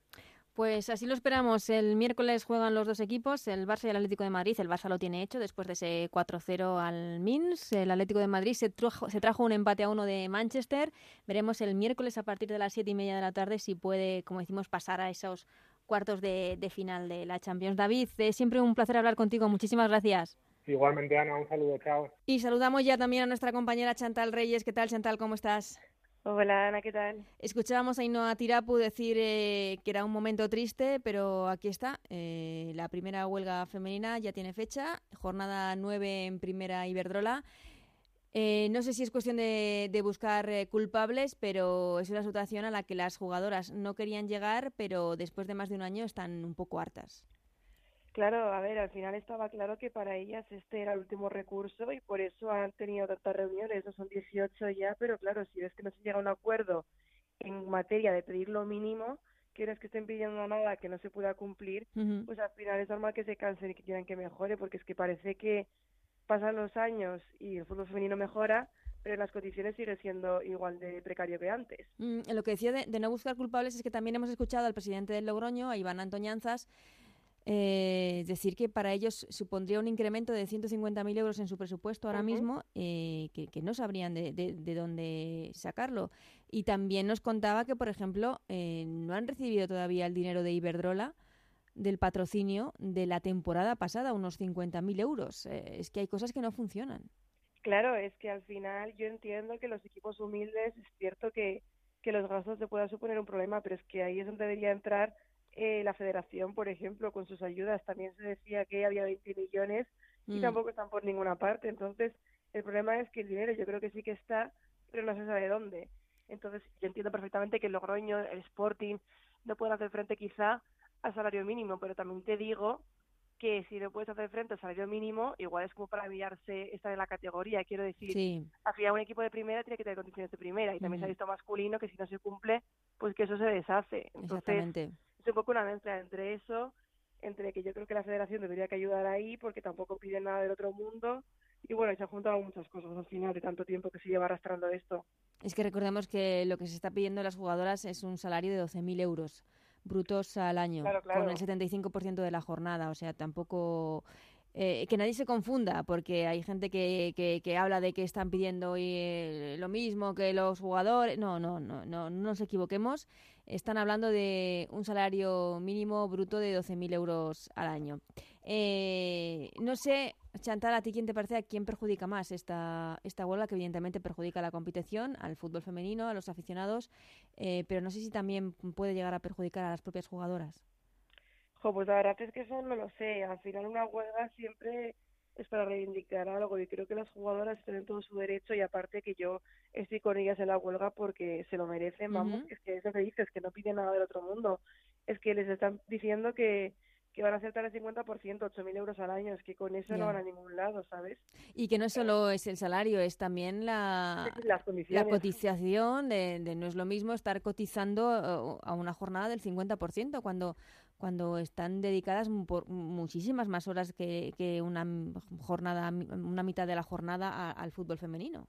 Pues así lo esperamos. El miércoles juegan los dos equipos, el Barça y el Atlético de Madrid. El Barça lo tiene hecho después de ese 4-0 al Mins. El Atlético de Madrid se trajo, se trajo un empate a uno de Manchester. Veremos el miércoles a partir de las siete y media de la tarde si puede, como decimos, pasar a esos cuartos de, final de la Champions. David, es siempre un placer hablar contigo. Muchísimas gracias. Igualmente, Ana, un saludo, chao. Y saludamos ya también a nuestra compañera Chantal Reyes. ¿Qué tal, Chantal? ¿Cómo estás? Hola Ana, ¿qué tal? Escuchábamos a Inoa Tirapu decir eh, que era un momento triste, pero aquí está. Eh, la primera huelga femenina ya tiene fecha, jornada 9 en primera Iberdrola. Eh, no sé si es cuestión de, de buscar culpables, pero es una situación a la que las jugadoras no querían llegar, pero después de más de un año están un poco hartas. Claro, a ver, al final estaba claro que para ellas este era el último recurso y por eso han tenido tantas reuniones, no son 18 ya, pero claro, si ves que no se llega a un acuerdo en materia de pedir lo mínimo, que no es que estén pidiendo nada que no se pueda cumplir, pues al final es normal que se cansen y que quieran que mejore, porque es que parece que pasan los años y el fútbol femenino mejora, pero las condiciones sigue siendo igual de precario que antes. Mm, lo que decía de, de, no buscar culpables es que también hemos escuchado al presidente del Logroño, a Iván Antoñanzas, eh, decir que para ellos supondría un incremento de 150.000 euros en su presupuesto ahora mismo, eh, que, no sabrían de, de, dónde sacarlo. Y también nos contaba que, por ejemplo, eh, no han recibido todavía el dinero de Iberdrola del patrocinio de la temporada pasada, unos 50.000 euros. Eh, es que hay cosas que no funcionan. Claro, es que al final yo entiendo que los equipos humildes es cierto que, que los gastos te puedan suponer un problema, pero es que ahí es donde debería entrar eh, la federación, por ejemplo, con sus ayudas. También se decía que había 20 millones y Mm. tampoco están por ninguna parte. Entonces, el problema es que el dinero yo creo que sí que está, pero no se sabe dónde. Entonces, yo entiendo perfectamente que el Logroño, el Sporting, no pueden hacer frente quizá al salario mínimo, pero también te digo que si no puedes hacer frente al salario mínimo, igual es como para mirarse estar en la categoría. Quiero decir, Sí, al final un equipo de primera tiene que tener condiciones de primera y también se ha visto masculino que si no se cumple, pues que eso se deshace. Entonces, exactamente. Es un poco una mezcla entre eso, entre que yo creo que la federación debería que ayudar ahí porque tampoco piden nada del otro mundo y bueno, y se han juntado muchas cosas al final de tanto tiempo que se lleva arrastrando esto. Es que recordemos que lo que se está pidiendo a las jugadoras es un salario de 12.000 euros brutos al año, Claro, con claro. el 75% de la jornada. O sea, tampoco... eh, que nadie se confunda, porque hay gente que, que, que habla de que están pidiendo eh, lo mismo que los jugadores. No, no, no, no, no nos equivoquemos. Están hablando de un salario mínimo bruto de 12.000 euros al año. Eh, no sé, Chantal, ¿a ti quién te parece a quién perjudica más esta, esta huelga que evidentemente perjudica a la competición, al fútbol femenino, a los aficionados, eh, pero no sé si también puede llegar a perjudicar a las propias jugadoras? Jo, pues la verdad es que eso no lo sé. Al final una huelga siempre es para reivindicar algo y creo que las jugadoras tienen todo su derecho y aparte que yo estoy con ellas en la huelga porque se lo merecen, vamos, Ujú. es que eso que dices, que no piden nada del otro mundo. Es que les están diciendo que, que van a aceptar el 50%, 8.000 euros al año, es que con eso Ya. no van a ningún lado, ¿sabes? Y que no solo es el salario, es también la, Las la cotización, de, de no es lo mismo estar cotizando eh, a una jornada del 50% cuando, cuando están dedicadas por muchísimas más horas que, que una jornada, una mitad de la jornada a- al fútbol femenino.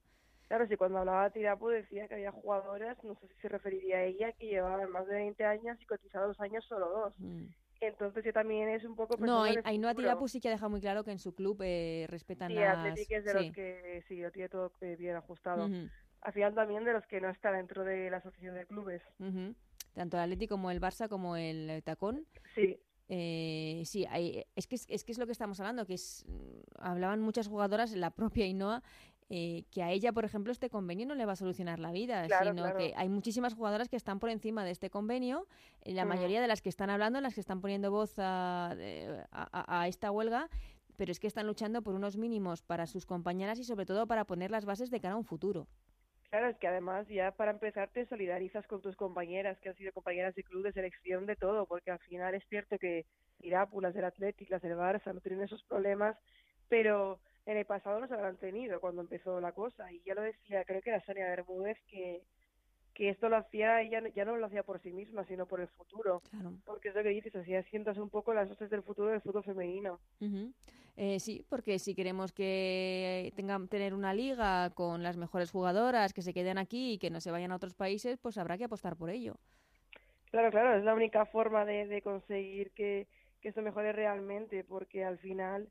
Claro, si cuando hablaba Tirapu decía que había jugadoras, no sé si se referiría a ella, que llevaban más de 20 años y cotizados dos años solo dos. Mm. Entonces yo también es un poco... No, Ainhoa. Tirapu sí que ha dejado muy claro que en su club eh, respetan Sí, las... Es de sí. los que sí, lo tiene todo eh, bien ajustado. Ujú, Al final también de los que no está dentro de la asociación de clubes. ujú. Tanto el Atleti como el Barça como el Tacón Sí, Eh, sí, hay- es, que es, que es lo que estamos hablando, que es, mm, hablaban muchas jugadoras, la propia Ainhoa, eh, que a ella, por ejemplo, este convenio no le va a solucionar la vida, Claro, sino claro. que hay muchísimas jugadoras que están por encima de este convenio, eh, la mayoría de las que están hablando, las que están poniendo voz a esta huelga, pero es que están luchando por unos mínimos para sus compañeras y sobre todo para poner las bases de cara a un futuro. Claro, es que además ya para empezar te solidarizas con tus compañeras, que han sido compañeras de club, de selección, de todo, porque al final es cierto que Irapu, las del Athletic, las del Barça, no tienen esos problemas, pero en el pasado los habrán tenido cuando empezó la cosa. Y ya lo decía, creo que era Sonia Bermúdez, que, que esto lo hacía, ella ya no lo hacía por sí misma, sino por el futuro. Claro. Porque es lo que dices, así asientas un poco las bases del futuro del fútbol femenino. Eh, sí, porque si queremos que tengan tener una liga con las mejores jugadoras que se queden aquí y que no se vayan a otros países, pues habrá que apostar por ello. Claro, claro, es la única forma de, de conseguir que, que esto mejore realmente, porque al final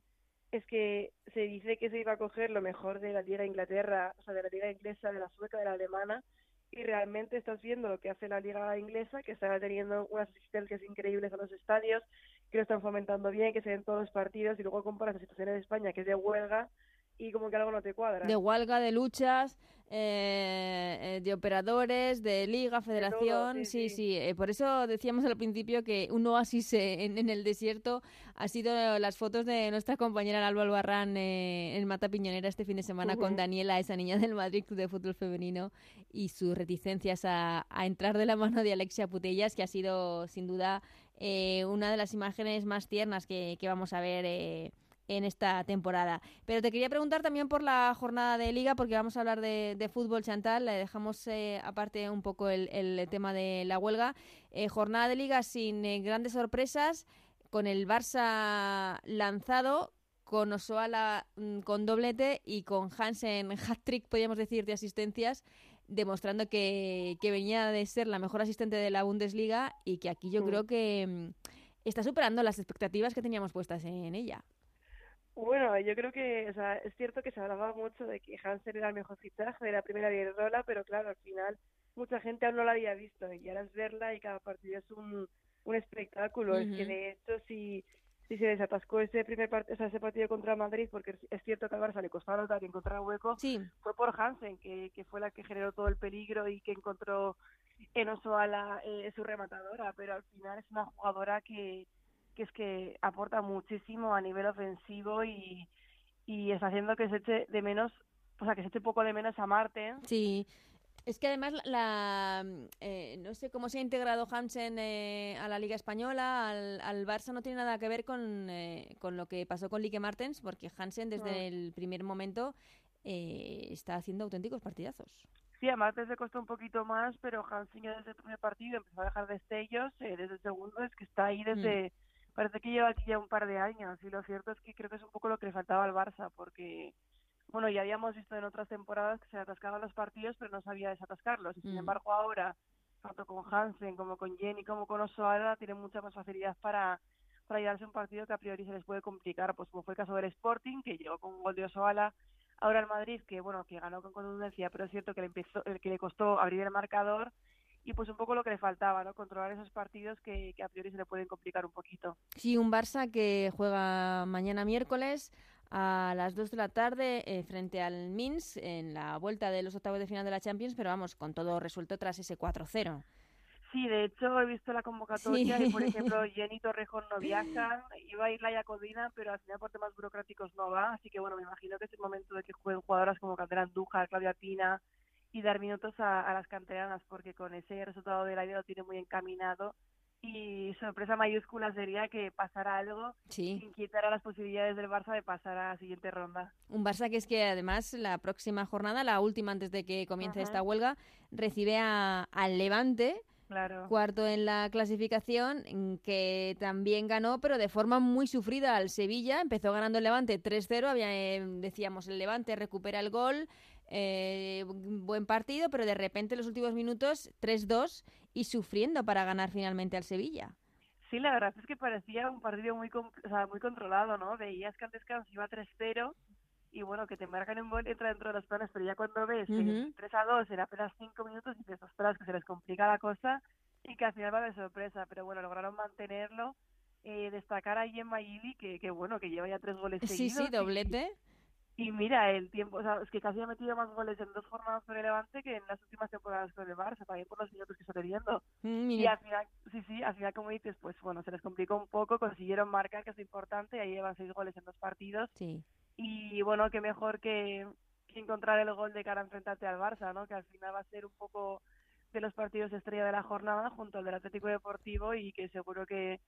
es que se dice que se iba a coger lo mejor de la Liga de Inglaterra, o sea, de la Liga inglesa, de la sueca, de la alemana, y realmente estás viendo lo que hace la Liga inglesa, que está teniendo unas asistencias increíbles a los estadios, que lo están fomentando bien, que se ven todos los partidos, y luego comparas la situación en España, que es de huelga, y como que algo no te cuadra. De huelga, de luchas, eh, eh, de operadores, de liga, federación, sí, sí, sí. sí. eh, por eso decíamos al principio que un oasis eh, en, en el desierto ha sido las fotos de nuestra compañera Alba Albarrán en Mata Piñonera este fin de semana con. Daniela, esa niña del Madrid Club de Fútbol Femenino, y sus reticencias a, a entrar de la mano de Alexia Putellas, que ha sido sin duda una de las imágenes más tiernas que, que vamos a ver. En esta temporada. Pero te quería preguntar también por la jornada de liga, porque vamos a hablar de, de fútbol, Chantal. Le dejamos eh, aparte un poco el, el tema de la huelga. Eh, jornada de liga sin eh, grandes sorpresas, con el Barça lanzado, con Osoala mm, con doblete y con Hansen hat-trick, podríamos decir, de asistencias, demostrando que, que venía de ser la mejor asistente de la Bundesliga y que aquí yo Mm. creo que mm, está superando las expectativas que teníamos puestas en ella. Bueno, yo creo que, o sea, es cierto que se hablaba mucho de que Hansen era el mejor fichaje de la primera Iberdrola, pero claro, al final mucha gente aún no la había visto y ahora es verla y cada partido es un, un espectáculo. Es que de hecho, si, Sí, se desatascó ese primer partido, o sea, ese partido contra Madrid, porque es cierto que al Barça le costaba notar y encontrar hueco. Sí. Fue por Hansen, que, que fue la que generó todo el peligro y que encontró en Osoala eh, su rematadora, pero al final es una jugadora que, que es que aporta muchísimo a nivel ofensivo y, y está haciendo que se eche de menos, o sea, que se eche poco de menos a Marten. Sí, es que además la, eh, no sé cómo se ha integrado Hansen eh, a la Liga Española, al, al, Barça no tiene nada que ver con, eh, con lo que pasó con Lique Martens, porque Hansen desde No. el primer momento eh, está haciendo auténticos partidazos. Sí, a Martes le costó un poquito más, pero Hansen ya desde el primer partido empezó a dejar destellos, eh, desde el segundo es que está ahí desde, parece que lleva aquí ya un par de años, y lo cierto es que creo que es un poco lo que le faltaba al Barça, porque, bueno, ya habíamos visto en otras temporadas que se atascaban los partidos, pero no sabía desatascarlos, y sin Mm. embargo ahora, tanto con Hansen como con Jenny como con Osoala, tienen mucha más facilidad para para llevarse un partido que a priori se les puede complicar, pues como fue el caso del Sporting, que llegó con un gol de Osoala, ahora el Madrid, que bueno, que ganó con contundencia, pero es cierto que le empezó, que le costó abrir el marcador, y pues un poco lo que le faltaba, ¿no? Controlar esos partidos que, que a priori se le pueden complicar un poquito. Sí, un Barça que juega mañana miércoles a las 2 de la tarde eh, frente al Minsk en la vuelta de los octavos de final de la Champions, pero vamos, con todo resuelto tras ese 4-0. Sí, de hecho he visto la convocatoria Sí. y por ejemplo Jenny Torrejón no viajan, iba a ir Laia Codina, pero al final por temas burocráticos no va, así que bueno, me imagino que es el momento de que jueguen jugadoras como Candela Andújar, Claudia Pina y dar minutos a, a las canteranas, porque con ese resultado del año lo tiene muy encaminado y sorpresa mayúscula sería que pasara algo Sí. que inquietara las posibilidades del Barça de pasar a la siguiente ronda. Un Barça que es que además la próxima jornada, la última antes de que comience Ajá. esta huelga, recibe a, al Levante, Claro. cuarto en la clasificación, que también ganó, pero de forma muy sufrida al Sevilla. Empezó ganando el Levante 3-0, había, eh, decíamos, el Levante recupera el gol, eh, buen partido, pero de repente en los últimos minutos 3-2 y sufriendo para ganar finalmente al Sevilla. Sí, la verdad es que parecía un partido muy o sea, muy controlado, ¿no? Veías que al descanso iba 3-0 y bueno, que te marcan un gol entra dentro de los planes, pero ya cuando ves que Ujú. 3-2 en apenas 5 minutos y dices, ostras, que se les complica la cosa y que al final va de sorpresa, pero bueno, lograron mantenerlo. Eh, destacar a Gemma Gili, que, que bueno, que lleva ya tres goles Sí, seguidos. sí, doblete. Y, y mira, el tiempo, o sea, es que casi ha metido más goles en dos jornadas con el Levante que en las últimas temporadas con el Barça, también por los minutos que está teniendo. Mm, Y al final, sí, sí, al final, como dices, pues bueno, se les complicó un poco, consiguieron marcar, que es lo importante, ahí llevan seis goles en dos partidos. sí. Y bueno, qué mejor que, que encontrar el gol de cara a enfrentarte al Barça, ¿no? Que al final va a ser un poco de los partidos estrella de la jornada junto al del Atlético Deportivo y que seguro que,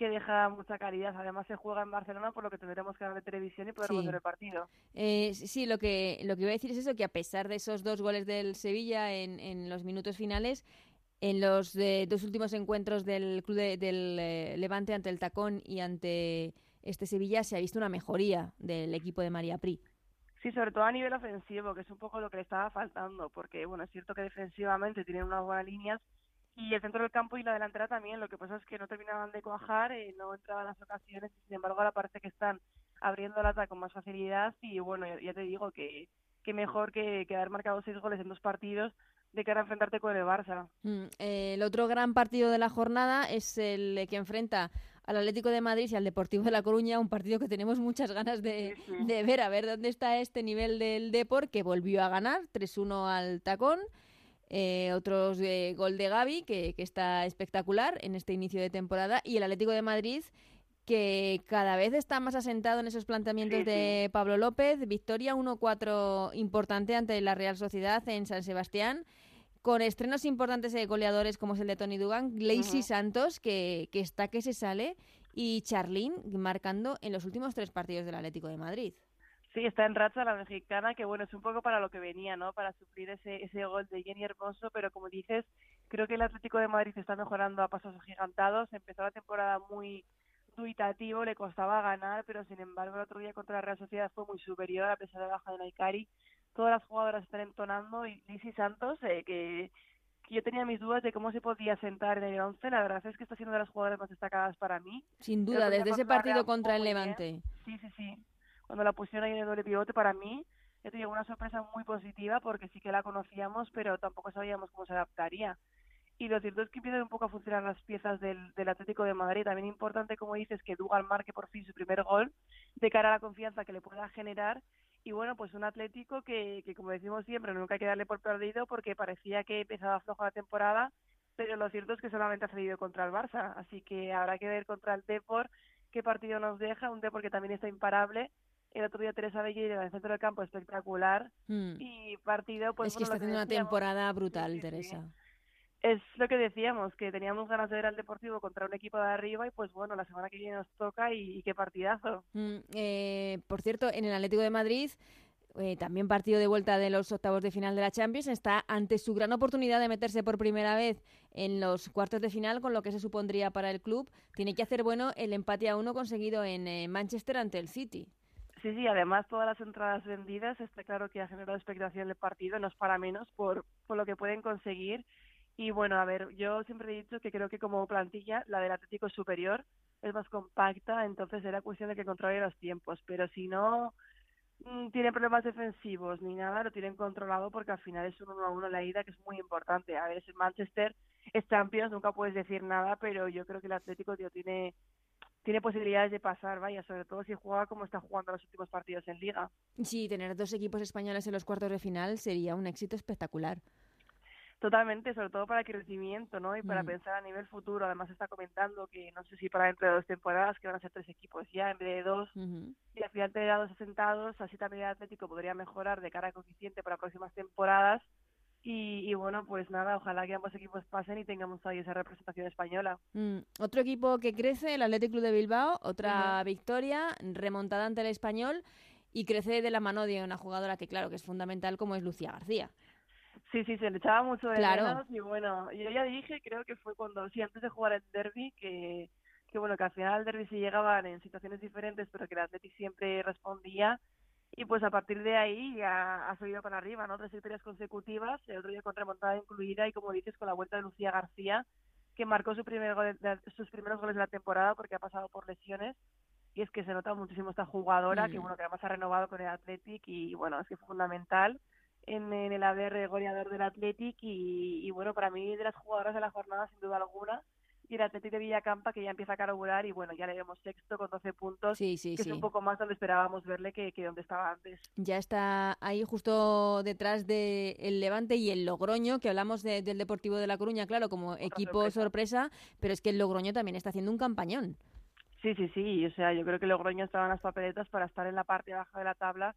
que deja mucha calidad. Además, se juega en Barcelona, por lo que tendremos que de televisión y podremos Sí. ver el partido. Eh, sí, lo que, lo que iba a decir es eso, que a pesar de esos dos goles del Sevilla en, en los minutos finales, en los eh, dos últimos encuentros del club de- del eh, Levante ante el Tacón y ante este Sevilla se ha visto una mejoría del equipo de María Pri. Sí, sobre todo a nivel ofensivo, que es un poco lo que le estaba faltando, porque bueno, es cierto que defensivamente tienen unas buenas líneas y el centro del campo y la delantera también, lo que pasa es que no terminaban de cuajar, eh, no entraban las ocasiones y sin embargo ahora parece que están abriendo lata con más facilidad y bueno, ya, ya te digo que, que mejor que, que haber marcado seis goles en dos partidos de cara a enfrentarte con el Barça. Mm, eh, el otro gran partido de la jornada es el que enfrenta al Atlético de Madrid y al Deportivo de La Coruña, un partido que tenemos muchas ganas de, Sí, sí. de ver, a ver dónde está este nivel del Depor, que volvió a ganar 3-1 al Tacón. Eh, otros eh, gol de Gaby, que, que está espectacular en este inicio de temporada, y el Atlético de Madrid, que cada vez está más asentado en esos planteamientos Sí, de Pablo López. Victoria 1-4 importante ante la Real Sociedad en San Sebastián, con estrenos importantes de goleadores como es el de Tony Dugan, Ujú. Santos, que, que está que se sale, y Charlín marcando en los últimos tres partidos del Atlético de Madrid. Sí, está en racha la mexicana, que bueno, es un poco para lo que venía, ¿no? Para suplir ese, ese gol de Jenny Hermoso, pero como dices, creo que el Atlético de Madrid está mejorando a pasos agigantados. Empezó la temporada muy dubitativo, le costaba ganar, pero sin embargo el otro día contra la Real Sociedad fue muy superior a pesar de la baja de Naikari. Todas las jugadoras están entonando y Lizzy Santos, eh, que, que yo tenía mis dudas de cómo se podía sentar en el 11, la verdad es que está siendo de las jugadoras más destacadas para mí. Sin duda, desde ese partido contra el bien. Levante. Sí, sí, sí. Cuando la pusieron ahí en el doble pivote, para mí, te digo, una sorpresa muy positiva porque sí que la conocíamos, pero tampoco sabíamos cómo se adaptaría. y lo cierto es que empiezan un poco a funcionar las piezas del, del Atlético de Madrid. También importante, como dices, que Dugal marque por fin su primer gol de cara a la confianza que le pueda generar. Y bueno, pues un Atlético que, que como decimos siempre, nunca hay que darle por perdido porque parecía que empezaba flojo la temporada, pero lo cierto es que solamente ha cedido contra el Barça. Así que habrá que ver contra el Depor qué partido nos deja. Un Depor que también está imparable el otro día Teresa Belleira en el centro del campo espectacular Mm. y partido pues es que bueno, está haciendo una temporada brutal, Sí, sí, sí. Teresa. es lo que decíamos que teníamos ganas de ver al Deportivo contra un equipo de arriba y pues bueno la semana que viene nos toca y, y qué partidazo Mm, eh, por cierto, en el Atlético de Madrid, eh, también partido de vuelta de los octavos de final de la Champions, está ante su gran oportunidad de meterse por primera vez en los cuartos de final, con lo que se supondría para el club. Tiene que hacer bueno el empate a uno conseguido en eh, Manchester ante el City. Sí sí además todas las entradas vendidas está claro que ha generado expectación el partido no es para menos por por lo que pueden conseguir y bueno a ver yo siempre he dicho que creo que como plantilla la del Atlético es superior es más compacta entonces era cuestión de que controle los tiempos pero si no mm, tiene problemas defensivos ni nada, lo tienen controlado porque al final es un 1 a 1 la ida que es muy importante. A ver, es el Manchester, es Champions, nunca puedes decir nada, pero yo creo que el Atlético tío, tiene tiene posibilidades de pasar, vaya, sobre todo si juega como está jugando los últimos partidos en Liga. Sí, tener dos equipos españoles en los cuartos de final sería un éxito espectacular. Totalmente, sobre todo para el crecimiento, ¿no? Y para Mm. pensar a nivel futuro. Además está comentando que no sé si para dentro de dos temporadas que van a ser tres equipos ya en vez de dos. Y al final tener a dos asentados, así también el Atlético podría mejorar de cara al coeficiente para próximas temporadas. Y, y bueno, pues nada, ojalá que ambos equipos pasen y tengamos ahí esa representación española. Mm, Otro equipo que crece, el Athletic Club de Bilbao, otra victoria, remontada ante el español y crece de la mano de una jugadora que claro que es fundamental como es Lucía García. Sí, sí, se le echaba mucho de Claro. menos y bueno, yo ya dije, creo que fue cuando, sí, antes de jugar el derby, que, que bueno, que al final el derby se llegaban en situaciones diferentes, pero que el Athletic siempre respondía y pues a partir de ahí ya ha subido para arriba, ¿no? Tres victorias consecutivas, el otro día con remontada incluida y como dices con la vuelta de Lucía García, que marcó su primer gol de- sus primeros goles de la temporada porque ha pasado por lesiones y es que se nota muchísimo esta jugadora que Mm. bueno que además ha renovado con el Athletic y bueno es que fue fundamental en, en el haber goleador del Athletic y, y bueno para mí de las jugadoras de la jornada sin duda alguna y el Athletic de Villacampa que ya empieza a carburar y bueno ya le vemos sexto con 12 puntos Sí, sí, que sí. es un poco más donde esperábamos verle que, que donde estaba antes Ya está ahí justo detrás de el Levante y el Logroño, que hablamos de- del Deportivo de La Coruña, claro, como equipo sorpresa. sorpresa. pero es que el Logroño también está haciendo un campañón. Sí, sí, sí. O sea, yo creo que Logroño estaba en las papeletas para estar en la parte baja de la tabla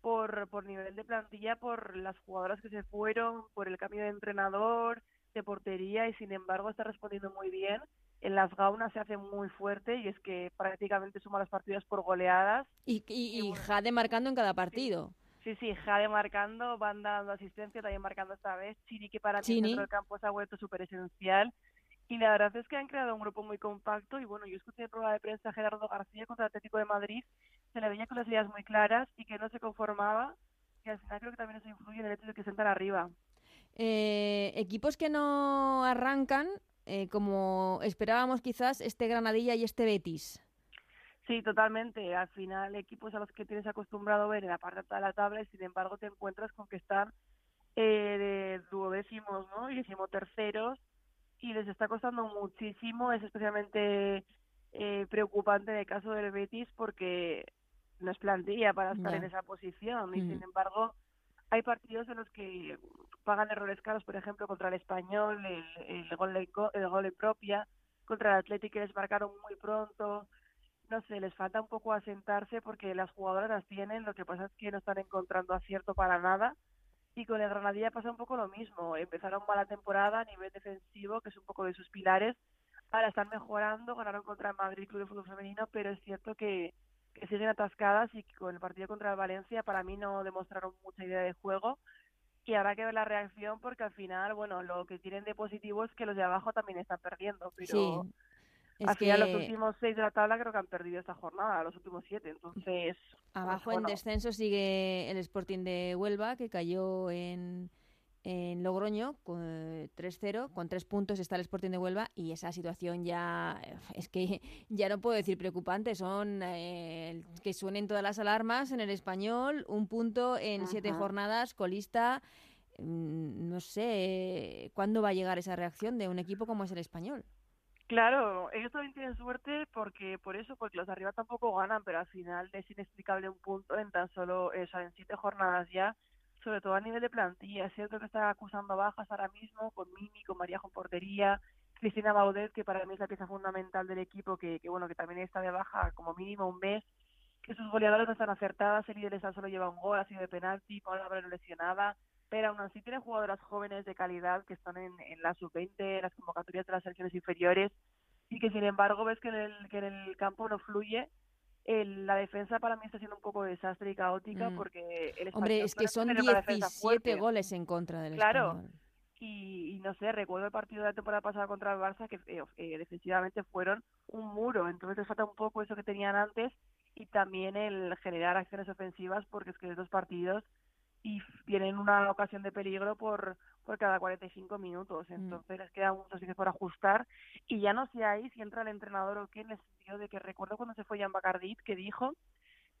por, por nivel de plantilla, por las jugadoras que se fueron, por el cambio de entrenador, de portería y sin embargo está respondiendo muy bien. En las gaunas se hace muy fuerte y es que prácticamente suma las partidas por goleadas. Y, y, Y y bueno, Jade marcando en cada partido. Sí, sí, Jade marcando, van dando asistencia, también marcando esta vez. Chini, que para Chini. el centro del campo se ha vuelto súper esencial. Y la verdad es que han creado un grupo muy compacto. Y bueno, yo escuché en prueba de prensa a Gerardo García contra el Atlético de Madrid. Se le veía con las ideas muy claras y que no se conformaba. Y al final creo que también eso influye en el hecho de que sentan arriba. Eh, equipos que no arrancan, eh, como esperábamos quizás, este Granadilla y este Betis. Sí, totalmente. Al final, equipos a los que tienes acostumbrado a ver en la parte de la tabla y sin embargo te encuentras con que están eh, de duodécimos, ¿no? Y decimoterceros y les está costando muchísimo. Es especialmente eh, preocupante en el caso del Betis porque no es plantilla para estar en esa posición y Ujú. sin embargo hay partidos en los que pagan errores caros, por ejemplo, contra el Español, el, el gol el gol propia, contra el Atlético que les marcaron muy pronto, no sé, les falta un poco asentarse porque las jugadoras las tienen, lo que pasa es que no están encontrando acierto para nada. Y con el Granadilla pasa un poco lo mismo. Empezaron mala temporada a nivel defensivo, que es un poco de sus pilares. Ahora están mejorando, ganaron contra el Madrid Club de Fútbol Femenino, pero es cierto que, que siguen atascadas y que con el partido contra el Valencia para mí no demostraron mucha idea de juego. Y habrá que ver la reacción porque al final, bueno, lo que tienen de positivo es que los de abajo también están perdiendo, pero Sí. Es al final los últimos seis de la tabla creo que han perdido esta jornada, los últimos siete. Entonces, abajo pues, en descenso sigue el Sporting de Huelva, que cayó en, en Logroño con eh, 3-0, con tres puntos está el Sporting de Huelva y esa situación ya eh, es que ya no puedo decir preocupante, son eh, que suenen todas las alarmas en el español, un punto en siete Ajá. jornadas, colista mm, no sé, ¿cuándo va a llegar esa reacción de un equipo como es el español? Claro, ellos también tienen suerte porque por eso, porque los de arriba tampoco ganan, pero al final es inexplicable un punto en tan solo, o sea, en siete jornadas ya, sobre todo a nivel de plantilla. Es cierto que está acusando bajas ahora mismo con Mimi, con María con portería, Cristina Baudet, que para mí es la pieza fundamental del equipo, que, bueno, que también está de baja como mínimo un mes, que sus goleadores no están acertadas, el líder solo lleva un gol, ha sido de penalti, Paula Abreu lesionada, pero aún así tiene jugadoras jóvenes de calidad que están en, en la sub-20, en las convocatorias de las selecciones inferiores, y que sin embargo ves que en el, que en el campo no fluye. El, la defensa para mí está siendo un poco desastre y caótica Mm. porque el Hombre, es que son tiene una defensa 17 fuerte. goles en contra del Claro. español. Y, y no sé, recuerdo el partido de la temporada pasada contra el Barça que eh, eh, defensivamente fueron un muro, entonces les falta un poco eso que tenían antes y también el generar acciones ofensivas porque es que los dos partidos y tienen una ocasión de peligro por, por cada 45 minutos, Mm. entonces les queda mucho sitio por ajustar y ya no sé ahí si entra el entrenador o qué en el sentido de que recuerdo cuando se fue Jan Bacardit que dijo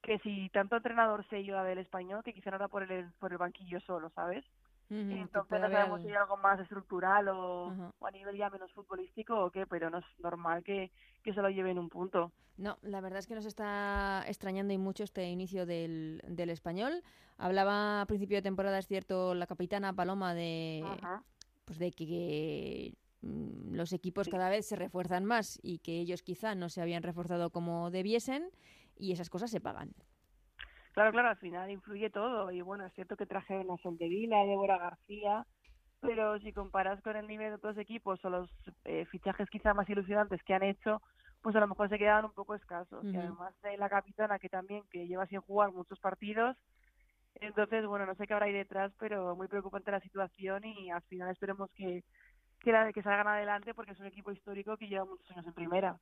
que si tanto entrenador se iba del español que quizá no era por el, por el banquillo solo, ¿sabes? Que Entonces no sabemos si hay algo más estructural o, Ajá. o a nivel ya menos futbolístico o qué, pero no es normal que, que se lo lleven un punto. No, la verdad es que nos está extrañando y mucho este inicio del, del español. Hablaba a principio de temporada, es cierto, la capitana Paloma de, Ajá. pues de que mm, los equipos cada vez se refuerzan más y que ellos quizá no se habían reforzado como debiesen y esas cosas se pagan. Claro, claro, al final influye todo. Y bueno, es cierto que trajeron a Soldevila, a Débora García, pero si comparas con el nivel de otros equipos o los eh, fichajes quizá más ilusionantes que han hecho, pues a lo mejor se quedan un poco escasos. Y además de la capitana que también que lleva sin jugar muchos partidos, entonces bueno, no sé qué habrá ahí detrás, pero muy preocupante la situación y al final esperemos que que, la- que salgan adelante porque es un equipo histórico que lleva muchos años en primera.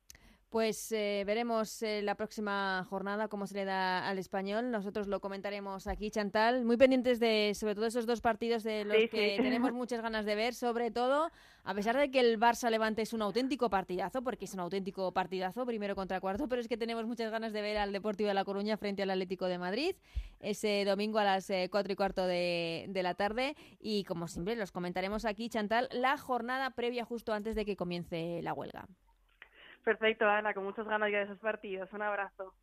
Pues eh, veremos eh, la próxima jornada cómo se le da al español. Nosotros lo comentaremos aquí, Chantal. Muy pendientes de, sobre todo, esos dos partidos de los Sí, que sí. tenemos muchas ganas de ver. Sobre todo, a pesar de que el Barça Levante es un auténtico partidazo, porque es un auténtico partidazo, primero contra cuarto, pero es que tenemos muchas ganas de ver al Deportivo de La Coruña frente al Atlético de Madrid ese domingo a las eh, cuatro y cuarto de, de la tarde. Y como siempre, los comentaremos aquí, Chantal, la jornada previa justo antes de que comience la huelga. Perfecto, Ana, con muchas ganas ya de esos partidos. Un abrazo.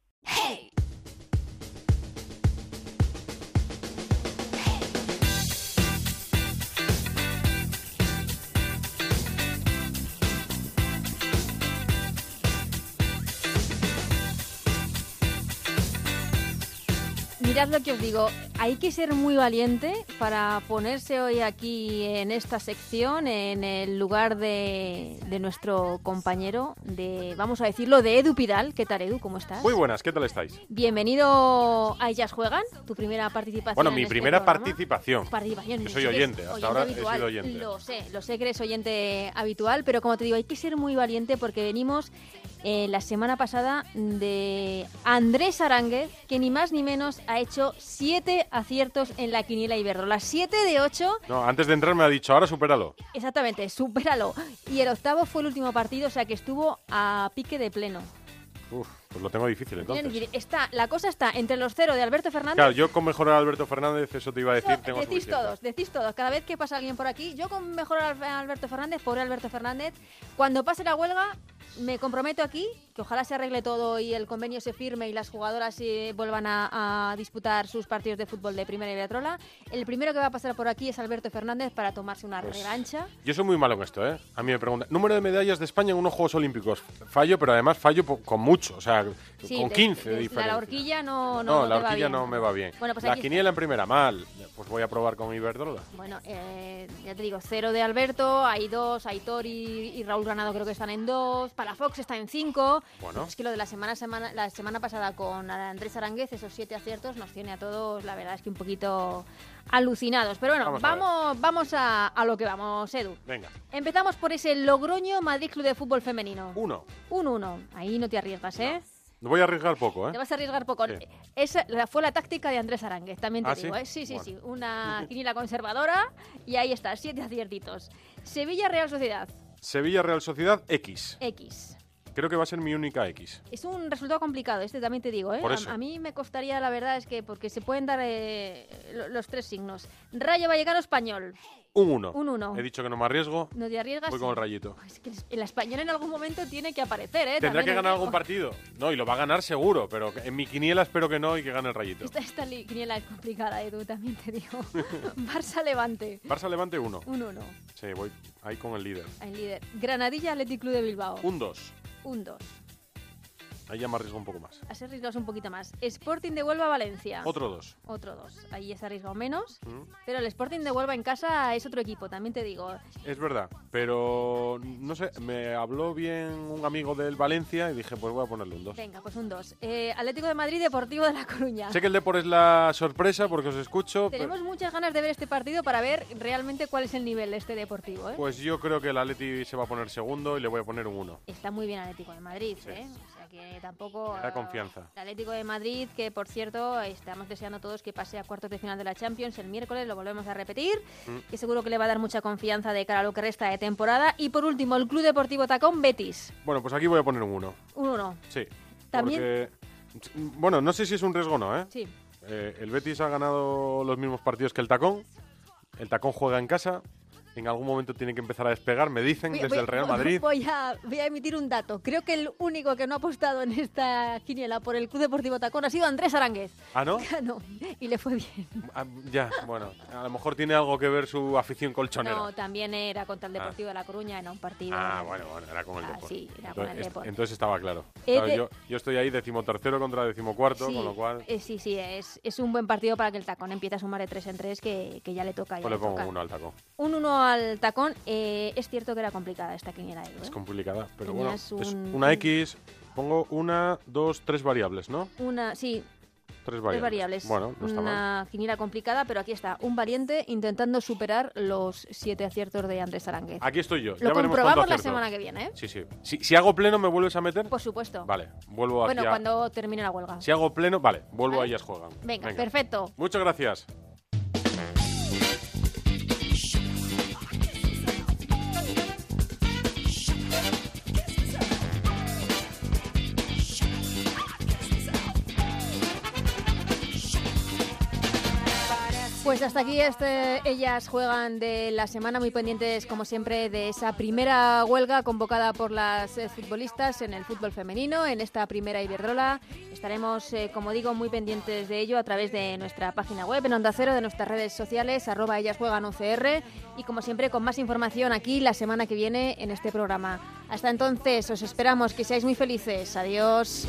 Mirad lo que os digo, hay que ser muy valiente para ponerse hoy aquí en esta sección, en el lugar de, de nuestro compañero, de, vamos a decirlo, de Edu Pidal. ¿Qué tal, Edu? ¿Cómo estás? Muy buenas, ¿qué tal estáis? Bienvenido a Ellas Juegan, tu primera participación. Bueno, en mi este primera programa. participación. Participación. Que soy oyente, hasta ahora he sido habitual. oyente. Lo sé, lo sé que eres oyente habitual, pero como te digo, hay que ser muy valiente porque venimos eh, la semana pasada de Andrés Aránguez, que ni más ni menos ha hecho siete aciertos en la quiniela Iberdrola. Siete de ocho, No, antes de entrar me ha dicho, ahora supéralo. exactamente, supéralo. Y el octavo fue el último partido, o sea que estuvo a pique de pleno. Uf, pues lo tengo difícil entonces. Está, la cosa está entre los cero de Alberto Fernández Claro, yo con mejorar a Alberto Fernández, eso te iba a decir, Eso tengo decís todos, decís todos. Cada vez que pasa alguien por aquí, yo con mejor a Alberto Fernández, pobre Alberto Fernández, cuando pase la huelga, me comprometo aquí, que ojalá se arregle todo y el convenio se firme y las jugadoras eh, vuelvan a, a disputar sus partidos de fútbol de primera y Beatrola. El primero que va a pasar por aquí es Alberto Fernández para tomarse una Pues, revancha. Yo soy muy malo en esto, ¿eh? A mí me preguntan, número de medallas de España en unos Juegos Olímpicos. Fallo, pero además fallo con mucho, o sea, Sí, con de- 15 de, de- diferencia. La horquilla no, no, No, no la horquilla bien. no me va bien. Bueno, pues la quiniela en primera, mal. Pues voy a probar con Iberdrola. Bueno, eh, ya te digo, cero de Alberto, hay dos, Aitor y, y Raúl Granado creo que están en dos, Palafox está en cinco. Bueno. Es que lo de la semana, semana la semana pasada con Andrés Aránguez, esos siete aciertos, nos tiene a todos, la verdad es que un poquito alucinados. Pero bueno, Vamos a vamos, a, a lo que vamos, Edu. Venga, Empezamos por ese Logroño Madrid Club de Fútbol Femenino. uno. Un 1 Ahí no te arriesgas, ¿eh? Voy a arriesgar poco, ¿eh? Te vas a arriesgar poco. Sí. Esa fue la táctica de Andrés Aránguez, también te ¿Ah, digo. sí? ¿eh? Sí, sí, Bueno. sí. Una quiniela conservadora y ahí está, siete aciertitos. Sevilla Real Sociedad, Sevilla Real Sociedad X. X. Creo que va a ser mi única X. Es un resultado complicado, este también te digo. ¿eh? Por A- eso. A, mí me costaría, la verdad, es que porque se pueden dar eh, lo- los tres signos. Rayo Vallecano Español. Un 1. Un uno. He dicho que no me arriesgo. No te arriesgas. Voy con el rayito. Es que el español en algún momento tiene que aparecer, ¿eh? Tendrá También que ganar algún partido. No, y lo va a ganar seguro, pero en mi quiniela espero que no y que gane el rayito. Esta, esta quiniela es complicada, Edu, también te digo. Barça Levante. Barça Levante 1. Un 1. Sí, voy ahí con el líder. El líder. Granadilla Athletic Club de Bilbao. Un 2. Un 2. Ahí ya me arriesgo un poco más. Has arriesgado un poquito más. Sporting de Huelva Valencia. Otro 2. Otro 2. Ahí has arriesgado menos. Pero el Sporting de Huelva en casa es otro equipo, también te digo. Es verdad, pero no sé, me habló bien un amigo del Valencia y dije, pues voy a ponerle un 2. Venga, pues un 2. Eh, Atlético de Madrid, Deportivo de La Coruña. Sé que el Depor es la sorpresa porque os escucho, pero- Tenemos muchas ganas de ver este partido para ver realmente cuál es el nivel de este Deportivo. ¿eh? pues yo creo que el Atleti se va a poner segundo y le voy a poner un 1. Está muy bien Atlético de Madrid, ¿eh? O sea que tampoco... Da eh, confianza. El Atlético de Madrid, que por cierto, estamos deseando todos que pase a cuartos de final de la Champions el miércoles, lo volvemos a repetir, Mm. que seguro que le va a dar mucha confianza de cara a lo que resta de temporada. Y por último, el Club Deportivo Tacón Betis, Bueno, pues aquí voy a poner un 1. un 1. Sí. También- Porque, bueno, no sé si es un riesgo o no, ¿eh? Sí. Eh, El Betis ha ganado los mismos partidos que el Tacón. El Tacón juega en casa. En algún momento tiene que empezar a despegar, me dicen, Voy- desde voy- el Real Madrid. Voy a, voy a emitir un dato. Creo que el único que no ha apostado en esta quiniela por el Club Deportivo Tacón ha sido Andrés Aranguez. ¿Ah, no? No, y le fue bien. Ah, ya, bueno, a lo mejor tiene algo que ver su afición colchonera. No, también era contra el Deportivo de La Coruña, era un partido. Ah, bueno, bueno, era con el Ah, Depor. sí, era con el entonces, Depor. entonces estaba claro. Eh, yo, yo estoy ahí decimotercero contra decimocuarto, Sí, con lo cual eh, sí, sí, es, es un buen partido para que el tacón empiece a sumar de 3 en 3, que, que ya le toca. ya pues le pongo toca. uno al tacón. Un 1 al tacón. eh, es cierto que era complicada esta quiniela. Edu, Es ¿eh? complicada, pero Tenías bueno, es un- una X. Pongo una, dos, tres variables, ¿no? Una, sí, Tres tres variables. variables. Bueno, no está mal. Una quiniela complicada, pero aquí está. Un valiente intentando superar los siete aciertos de Andrés Aranguez. Aquí estoy yo. Lo ya comprobamos la semana que viene, ¿eh? Sí, sí. Si, si hago pleno, ¿me vuelves a meter? Por supuesto. Vale, vuelvo bueno, aquí a- cuando termine la huelga. Si hago pleno, vale, vuelvo Vale. a ellas juegan. Venga, perfecto. Muchas gracias. Pues hasta aquí este, ellas juegan de la semana, muy pendientes como siempre de esa primera huelga convocada por las eh, futbolistas en el fútbol femenino, en esta primera Iberdrola. Estaremos, eh, como digo, muy pendientes de ello a través de nuestra página web, en Onda Cero, de nuestras redes sociales, arroba ellas y como siempre con más información aquí la semana que viene en este programa. Hasta entonces, os esperamos que seáis muy felices. Adiós.